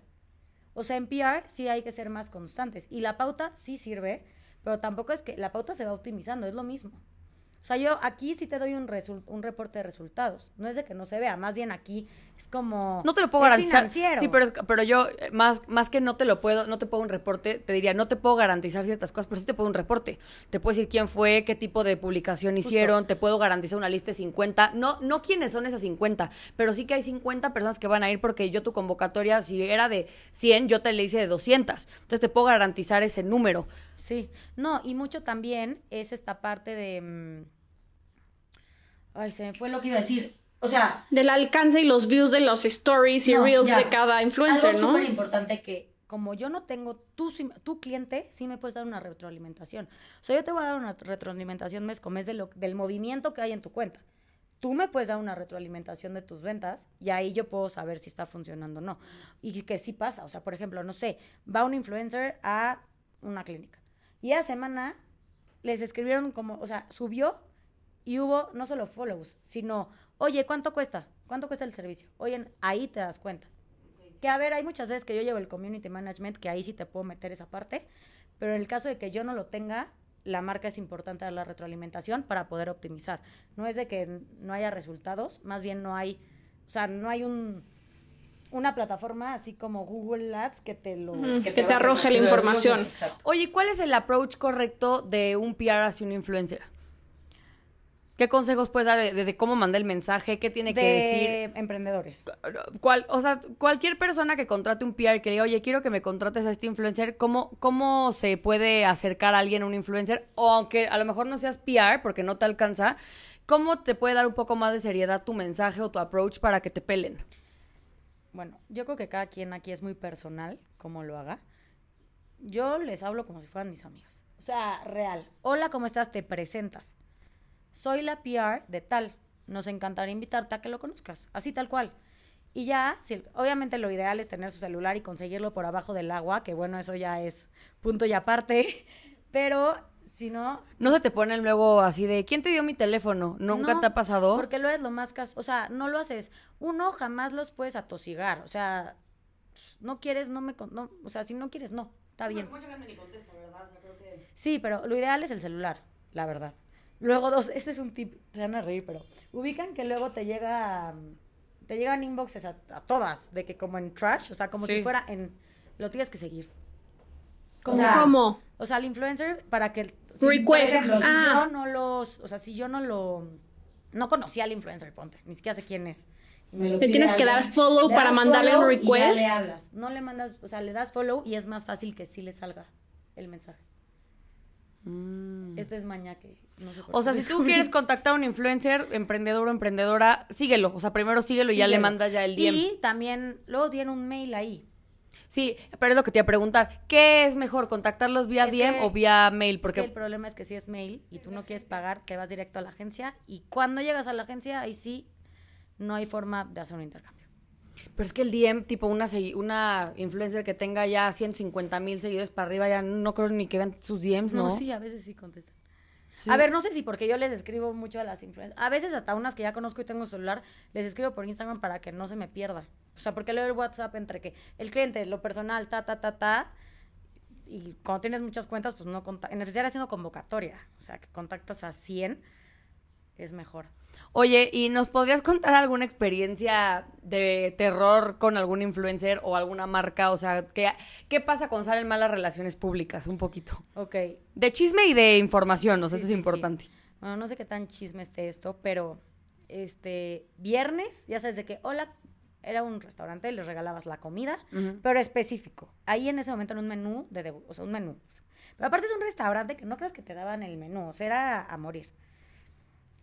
S1: O sea, en PR sí hay que ser más constantes. Y la pauta sí sirve, pero tampoco es que la pauta se va optimizando, es lo mismo. O sea, yo aquí sí te doy un, un reporte de resultados. No es de que no se vea, más bien aquí es como.
S2: No te lo puedo garantizar. Sí, pero, pero yo, eh, más, más que no te lo puedo, no te puedo un reporte, te diría, no te puedo garantizar ciertas cosas, pero sí te puedo un reporte. Te puedo decir quién fue, qué tipo de publicación hicieron, te puedo garantizar una lista de 50. No, no quiénes son esas 50, pero sí que hay 50 personas que van a ir porque yo tu convocatoria, si era de 100, yo te le hice de 200. Entonces te puedo garantizar ese número.
S1: Sí, no, y mucho también es esta parte de... Mm, ay, se me fue lo que iba a decir. O sea...
S3: Del alcance y los views de los stories y reels de cada influencer,
S1: algo ¿no? súper importante que como yo no tengo, tu, tu cliente sí me puedes dar una retroalimentación. O sea, yo te voy a dar una retroalimentación mes con mes de lo, del movimiento que hay en tu cuenta. Tú me puedes dar una retroalimentación de tus ventas y ahí yo puedo saber si está funcionando o no. Y que sí pasa. O sea, por ejemplo, no sé, va un influencer a una clínica y a semana les escribieron como, o sea, subió y hubo no solo follows, sino, oye, ¿cuánto cuesta? ¿Cuánto cuesta el servicio? Oye, ahí te das cuenta. Que a ver, hay muchas veces que yo llevo el community management, que ahí sí te puedo meter esa parte, pero en el caso de que yo no lo tenga, la marca es importante dar la retroalimentación para poder optimizar. No es de que no haya resultados, más bien no hay, o sea, no hay un una plataforma así como Google Ads que te lo
S3: que, te, arroje la información.
S2: Oye, ¿cuál es el approach correcto de un PR hacia un influencer? ¿Qué consejos puedes dar de, cómo mandar el mensaje? ¿Qué tiene que decir?
S1: emprendedores.
S2: ¿Cuál, o sea, cualquier persona que contrate un PR que diga, oye, quiero que me contrates a este influencer, ¿cómo, ¿cómo se puede acercar a alguien a un influencer? O aunque a lo mejor no seas PR porque no te alcanza, ¿cómo te puede dar un poco más de seriedad tu mensaje o tu approach para que te pelen?
S1: bueno, yo creo que cada quien aquí es muy personal, como lo haga. Yo les hablo como si fueran mis amigas. O sea, real. Hola, ¿cómo estás? Te presentas. Soy la PR de tal. Nos encantaría invitarte a que lo conozcas. Así tal cual. Y ya, obviamente lo ideal es tener su celular y conseguirlo por abajo del agua, que bueno, eso ya es punto y aparte. Pero si no...
S2: No se te ponen luego así de, ¿quién te dio mi teléfono? ¿Nunca te ha pasado?
S1: Porque lo es lo más... Cas o sea, no lo haces. Uno jamás los puedes atosigar. O sea, no quieres, no me... No, o sea, si no quieres, no. Está bien. Mucha gente ni contesta, ¿verdad? O sea, creo que... Sí, pero lo ideal es el celular, la verdad. Luego dos, este es un tip, se van a reír, pero ubican que luego te llega... Te llegan inboxes a, todas, de que como en trash, o sea, como si fuera en... Lo tienes que seguir.
S3: ¿Cómo?
S1: O sea, el influencer, para que
S3: Request.
S1: si ah. yo no los, o sea, si yo no lo, no conocía al influencer, ponte, ni siquiera sé quién es.
S3: le tienes que dar follow para mandarle un request.
S1: Y le hablas. No le mandas, o sea, le das follow y es más fácil que sí le salga el mensaje. Mm. Este es maña que
S2: no sé O sea, si tú quieres contactar a un influencer, emprendedor o emprendedora, síguelo. O sea, primero síguelo, y ya le mandas ya el DM.
S1: Y también, luego tiene un mail ahí.
S2: Sí, pero es lo que te iba a preguntar. ¿Qué es mejor, contactarlos vía DM o vía mail? Porque
S1: el problema es que si es mail y tú no quieres pagar, te vas directo a la agencia y cuando llegas a la agencia, ahí sí no hay forma de hacer un intercambio.
S2: Pero es que el DM, tipo una, una influencer que tenga ya 150 mil seguidores para arriba, ya no creo ni que vean sus DMs, ¿no?
S1: No, sí, a veces sí contestan. A ver, no sé si porque yo les escribo mucho a las influencers. A veces hasta unas que ya conozco y tengo celular, les escribo por Instagram para que no se me pierda. O sea, porque leo el WhatsApp entre que el cliente, lo personal, ta, ta, ta, ta. Y cuando tienes muchas cuentas, pues no En necesidad haciendo convocatoria. O sea, que contactas a 100 es mejor.
S2: Oye, ¿y nos podrías contar alguna experiencia de terror con algún influencer o alguna marca? O sea, ¿qué, qué pasa con salen malas relaciones públicas? Un poquito.
S1: Ok.
S2: De chisme y de información, o sea, eso es importante.
S1: Bueno, no sé qué tan chisme esté esto, pero este viernes, ya sabes de que, hola, era un restaurante, les regalabas la comida, pero específico. Ahí en ese momento en un menú, de, degu- o sea, un menú. Pero aparte es un restaurante que no crees que te daban el menú, o sea, era a morir.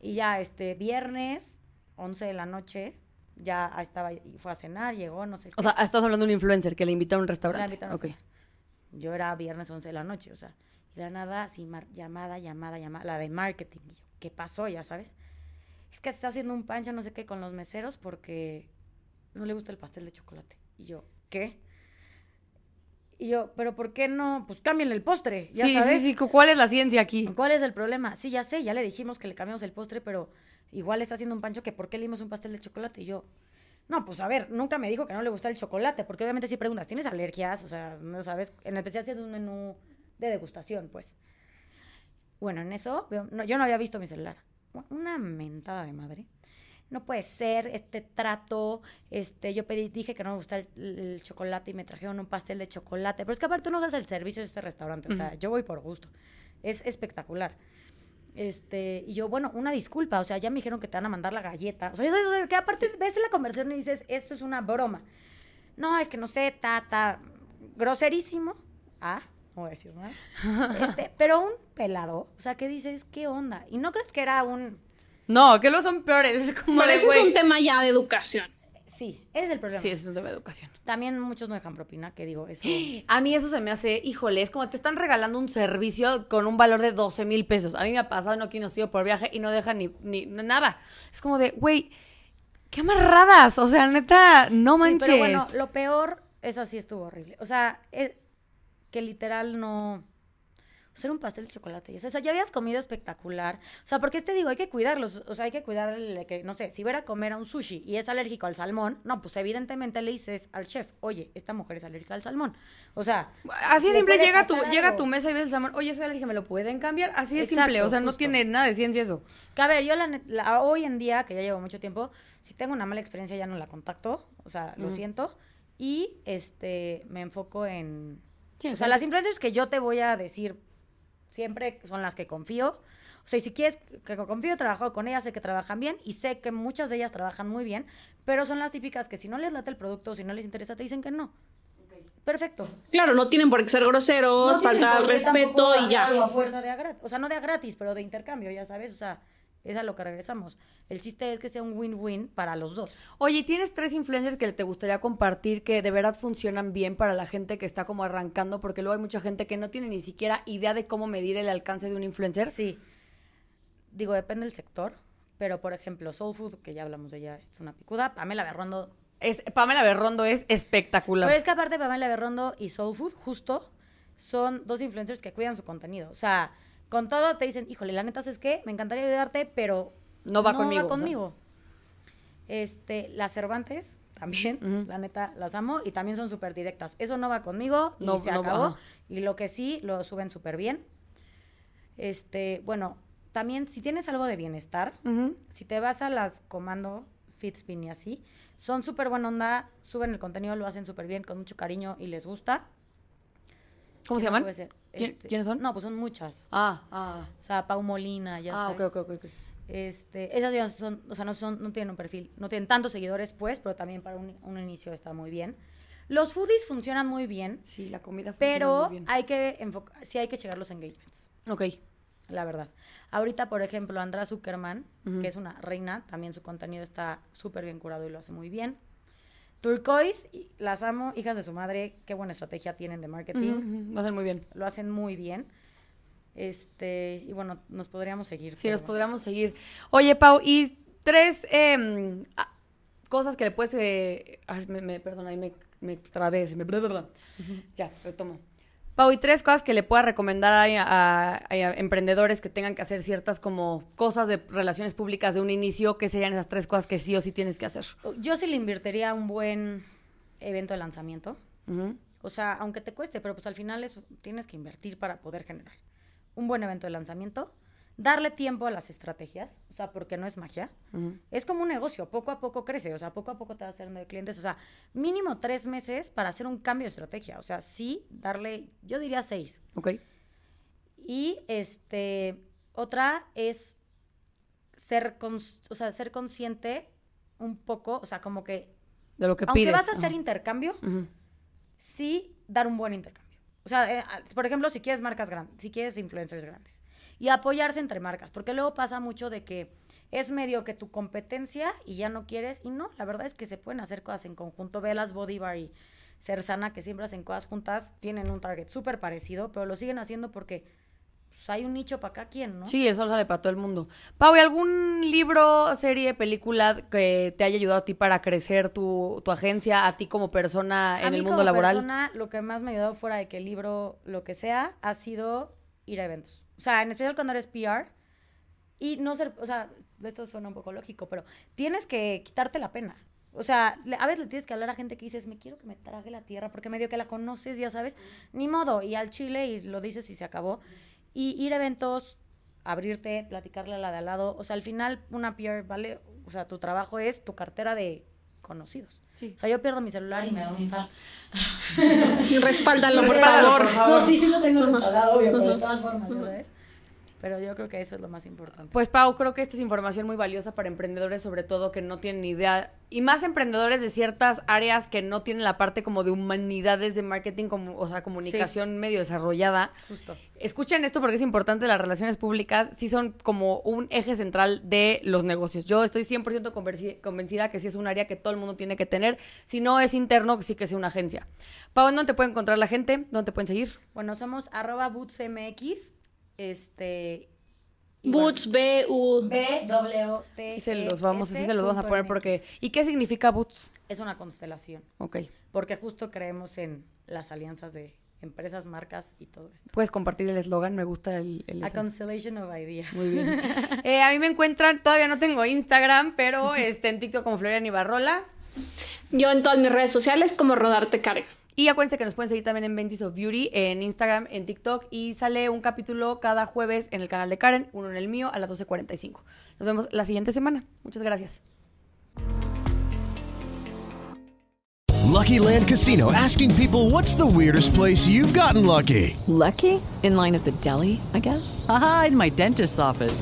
S1: Y ya, este, viernes, 11 de la noche, ya estaba, y fue a cenar, llegó, no sé qué.
S2: O sea, estás hablando de un influencer que le invita a un
S1: La
S2: restaurante.
S1: invitaron a
S2: Ok.
S1: cenar. Yo era viernes 11 de la noche, o sea, y de la nada, así, mar- llamada, llamada, llamada, la de marketing. Y yo, ¿qué pasó? Ya sabes. Es que está haciendo un pancho, no sé qué, con los meseros porque no le gusta el pastel de chocolate. Y yo, ¿qué? Y yo, ¿pero por qué no? Pues cámbienle el postre, ya
S2: sí,
S1: sabes.
S2: sí, sí. ¿Cuál es la ciencia aquí?
S1: ¿Cuál es el problema? Sí, ya sé, ya le dijimos que le cambiamos el postre, pero igual está haciendo un pancho que ¿por qué le dimos un pastel de chocolate? Y yo, no, pues a ver, nunca me dijo que no le gusta el chocolate, porque obviamente si preguntas, ¿tienes alergias? O sea, no sabes, en especial si es un menú de degustación, pues. Bueno, en eso, veo- no, yo no había visto mi celular. Una mentada de madre. No puede ser este trato, este, yo pedí, dije que no me gusta el, el chocolate y me trajeron un pastel de chocolate, pero es que aparte tú no das el servicio de este restaurante, o sea, yo voy por gusto. Es espectacular. Este, y yo, bueno, una disculpa, o sea, ya me dijeron que te van a mandar la galleta. O sea, eso, que aparte ves la conversación y dices, esto es una broma. No, es que no sé, ta, ta, groserísimo. Ah, no voy a decir nada. Este, pero un pelado, o sea, que dices, ¿qué onda? Y no crees que era un...
S2: No, que los son peores. Es como
S3: Pero
S2: de,
S3: ese es un tema ya de educación.
S1: Sí, ese es el problema.
S2: Sí, ese es un tema de educación.
S1: También muchos no dejan propina, que digo, eso...
S2: A mí eso se me hace, híjole, es como te están regalando un servicio con un valor de 12 mil pesos. A mí me ha pasado, no quiero sido por viaje y no dejan ni, ni nada. Es como de, güey, qué amarradas. O sea, neta, no
S1: Sí,
S2: manches.
S1: pero bueno, lo peor, esa sí estuvo horrible. O sea, es que literal no... Era un pastel de chocolate. O sea, ya habías comido espectacular. O sea, porque te digo, hay que cuidarlos. O sea, hay que cuidar el que, no sé, si hubiera a comer a un sushi y es alérgico al salmón, no, pues evidentemente le dices al chef, oye, esta mujer es alérgica al salmón. O sea,
S2: Así
S1: le
S2: simple llega a tu, llega a tu mesa y ves el salmón, oye, soy alérgica, ¿me lo pueden cambiar? Así de
S1: Exacto,
S2: simple, o sea, no tiene nada de ciencia eso.
S1: Que a ver, yo la, la- hoy en día, que ya llevo mucho tiempo, si tengo una mala experiencia ya no la contacto, o sea, lo siento, y este me enfoco en...
S2: Sí,
S1: o sea, las influencers que yo te voy a decir siempre son las que confío. O sea, y si quieres que confío, he trabajado con ellas, sé que trabajan bien y sé que muchas de ellas trabajan muy bien, pero son las típicas que si no les late el producto, si no les interesa, te dicen que no. Perfecto.
S3: Claro, no tienen por qué ser groseros,
S1: No
S3: faltar al respeto y ya.
S1: algo a fuerza de a gratis. O sea, no de a gratis, pero de intercambio, ya sabes. O sea, es a lo que regresamos. El chiste es que sea un win-win para los dos.
S2: Oye, ¿y ¿tienes tres influencers que te gustaría compartir que de verdad funcionan bien para la gente que está como arrancando? Porque luego hay mucha gente que no tiene ni siquiera idea de cómo medir el alcance de un influencer.
S1: Sí. Digo, depende del sector. Pero, por ejemplo, Soul Food, que ya hablamos de ella, es una picuda. Pamela Berrondo.
S2: Es, Pamela Berrondo es espectacular.
S1: Pero es que aparte Pamela Berrondo y Soul Food, justo, son dos influencers que cuidan su contenido. O sea, con todo te dicen, híjole, la neta es que me encantaría ayudarte, pero
S2: No va conmigo, o sea.
S1: conmigo. Este, las Cervantes también, la neta, las amo y también son súper directas. Eso no va conmigo y
S2: No,
S1: se
S2: no,
S1: acabó. Y lo que sí, lo suben súper bien. Este, bueno, también si tienes algo de bienestar, si te vas a las comando, Fitspin y así, son súper buena onda, suben el contenido, lo hacen súper bien, con mucho cariño y les gusta.
S2: ¿Cómo se
S1: ¿Qué más
S2: llaman?
S1: Este,
S2: ¿Quiénes son?
S1: No, pues son muchas.
S2: Ah, ah.
S1: O sea, Pau Molina, ya
S2: ah,
S1: sabes.
S2: ok, ok. ok.
S1: Este, esas ya son, o sea, no son, no tienen un perfil, no tienen tantos seguidores, pues, pero también para un, un inicio está muy bien. Los foodies funcionan muy bien,
S2: Sí, la comida funciona
S1: pero
S2: muy bien.
S1: hay que enfocar, sí hay que checar los engagements,
S2: Ok.
S1: la verdad. Ahorita, por ejemplo, Andra Zuckerman,
S2: Ujú.
S1: que es una reina, también su contenido está súper bien curado y lo hace muy bien. Turquoise, las amo, hijas de su madre, qué buena estrategia tienen de marketing,
S2: Lo hacen muy bien.
S1: lo hacen muy bien. Este, y bueno, nos podríamos seguir.
S2: Sí, nos podríamos seguir. Oye, Pau, y tres ah, cosas que le puedes... eh, ay, me, me- perdón, ahí me, me trabé. se me-. Ya, retomo. Pau, y tres cosas que le puedas recomendar a, a- a emprendedores que tengan que hacer ciertas como cosas de relaciones públicas de un inicio, ¿qué serían esas tres cosas que sí o sí tienes que hacer?
S1: Yo sí le invertiría un buen evento de lanzamiento. O sea, aunque te cueste, pero pues al final es, tienes que invertir para poder generar un buen evento de lanzamiento. Darle tiempo a las estrategias, o sea, porque no es magia. Es como un negocio, poco a poco crece, o sea, poco a poco te vas haciendo de clientes, o sea, mínimo tres meses para hacer un cambio de estrategia, o sea, sí, darle, yo diría seis.
S2: Ok.
S1: Y este, otra es ser, o sea, ser consciente un poco, o sea, como que
S2: De lo que
S1: aunque
S2: pides.
S1: vas a hacer intercambio, sí dar un buen intercambio. O sea, eh, por ejemplo, si quieres marcas grandes, si quieres influencers grandes. Y apoyarse entre marcas, porque luego pasa mucho de que es medio que tu competencia y ya no quieres. Y no, la verdad es que se pueden hacer cosas en conjunto. Ve las Body Bar y Ser Sana, que siempre hacen cosas juntas, tienen un target súper parecido, pero lo siguen haciendo porque pues, hay un nicho para cada quien, ¿no?
S2: Sí, eso sale para todo el mundo. Pau, ¿y algún libro, serie, película que te haya ayudado a ti para crecer tu, tu agencia, a ti como persona
S1: A
S2: en
S1: mí
S2: el mundo
S1: como
S2: laboral?
S1: persona, lo que más me ha ayudado fuera de que el libro, lo que sea, ha sido ir a eventos. O sea, en especial cuando eres PR. Y no ser, o sea, esto suena un poco lógico, pero tienes que quitarte la pena. O sea, a veces le tienes que hablar a gente que dices, me quiero que me trague la tierra, porque medio que la conoces, ya sabes, ni modo, y al chile y lo dices y se acabó. Y ir a eventos, abrirte, platicarle a la de al lado. O sea, al final una PR, ¿vale? O sea, tu trabajo es tu cartera de conocidos.
S2: Sí.
S1: O sea, yo pierdo mi celular y me da un infarto.
S3: Respáldalo, por favor.
S1: No, sí, sí lo tengo respaldado, obvio, pero de todas formas, sabes. Pero yo creo que eso es lo más importante.
S2: Pues Pau, creo que esta es información muy valiosa para emprendedores, sobre todo que no tienen ni idea, y más emprendedores de ciertas áreas que no tienen la parte como de humanidades de marketing, como, o sea, comunicación medio desarrollada.
S1: Justo.
S2: Escuchen esto porque es importante, las relaciones públicas sí son como un eje central de los negocios. Yo estoy 100% convenci- convencida que sí es un área que todo el mundo tiene que tener. Si no es interno, sí que sea una agencia. Pau, ¿dónde te puede encontrar la gente? ¿Dónde te pueden seguir?
S1: Bueno, somos arroba bootsmx, este...
S3: Boots, B-U.
S1: B, W, T,
S2: Y se
S1: E,
S2: los vamos,
S1: S
S2: así se los vamos a poner porque... ¿Y qué significa Boots?
S1: Es una constelación,
S2: Ok.
S1: porque justo creemos en las alianzas de empresas, marcas y todo esto.
S2: Puedes compartir el eslogan, me gusta el... el-
S1: A constellation of ideas.
S2: Muy bien. Eh, a mí me encuentran, todavía no tengo Instagram, pero este, en TikTok como Florian Ibarrola.
S3: Yo en todas mis redes sociales como Rodarte Karen.
S2: Y acuérdense que nos pueden seguir también en Benji's of Beauty, en Instagram, en TikTok. Y sale un capítulo cada jueves en el canal de Karen, uno en el mío, a las 12.45. Nos vemos la siguiente semana. Muchas gracias.
S4: Lucky Land Casino asking people what's the weirdest place you've gotten lucky?
S5: Lucky? In line at the deli, I guess?
S6: Aha, in my dentist's office.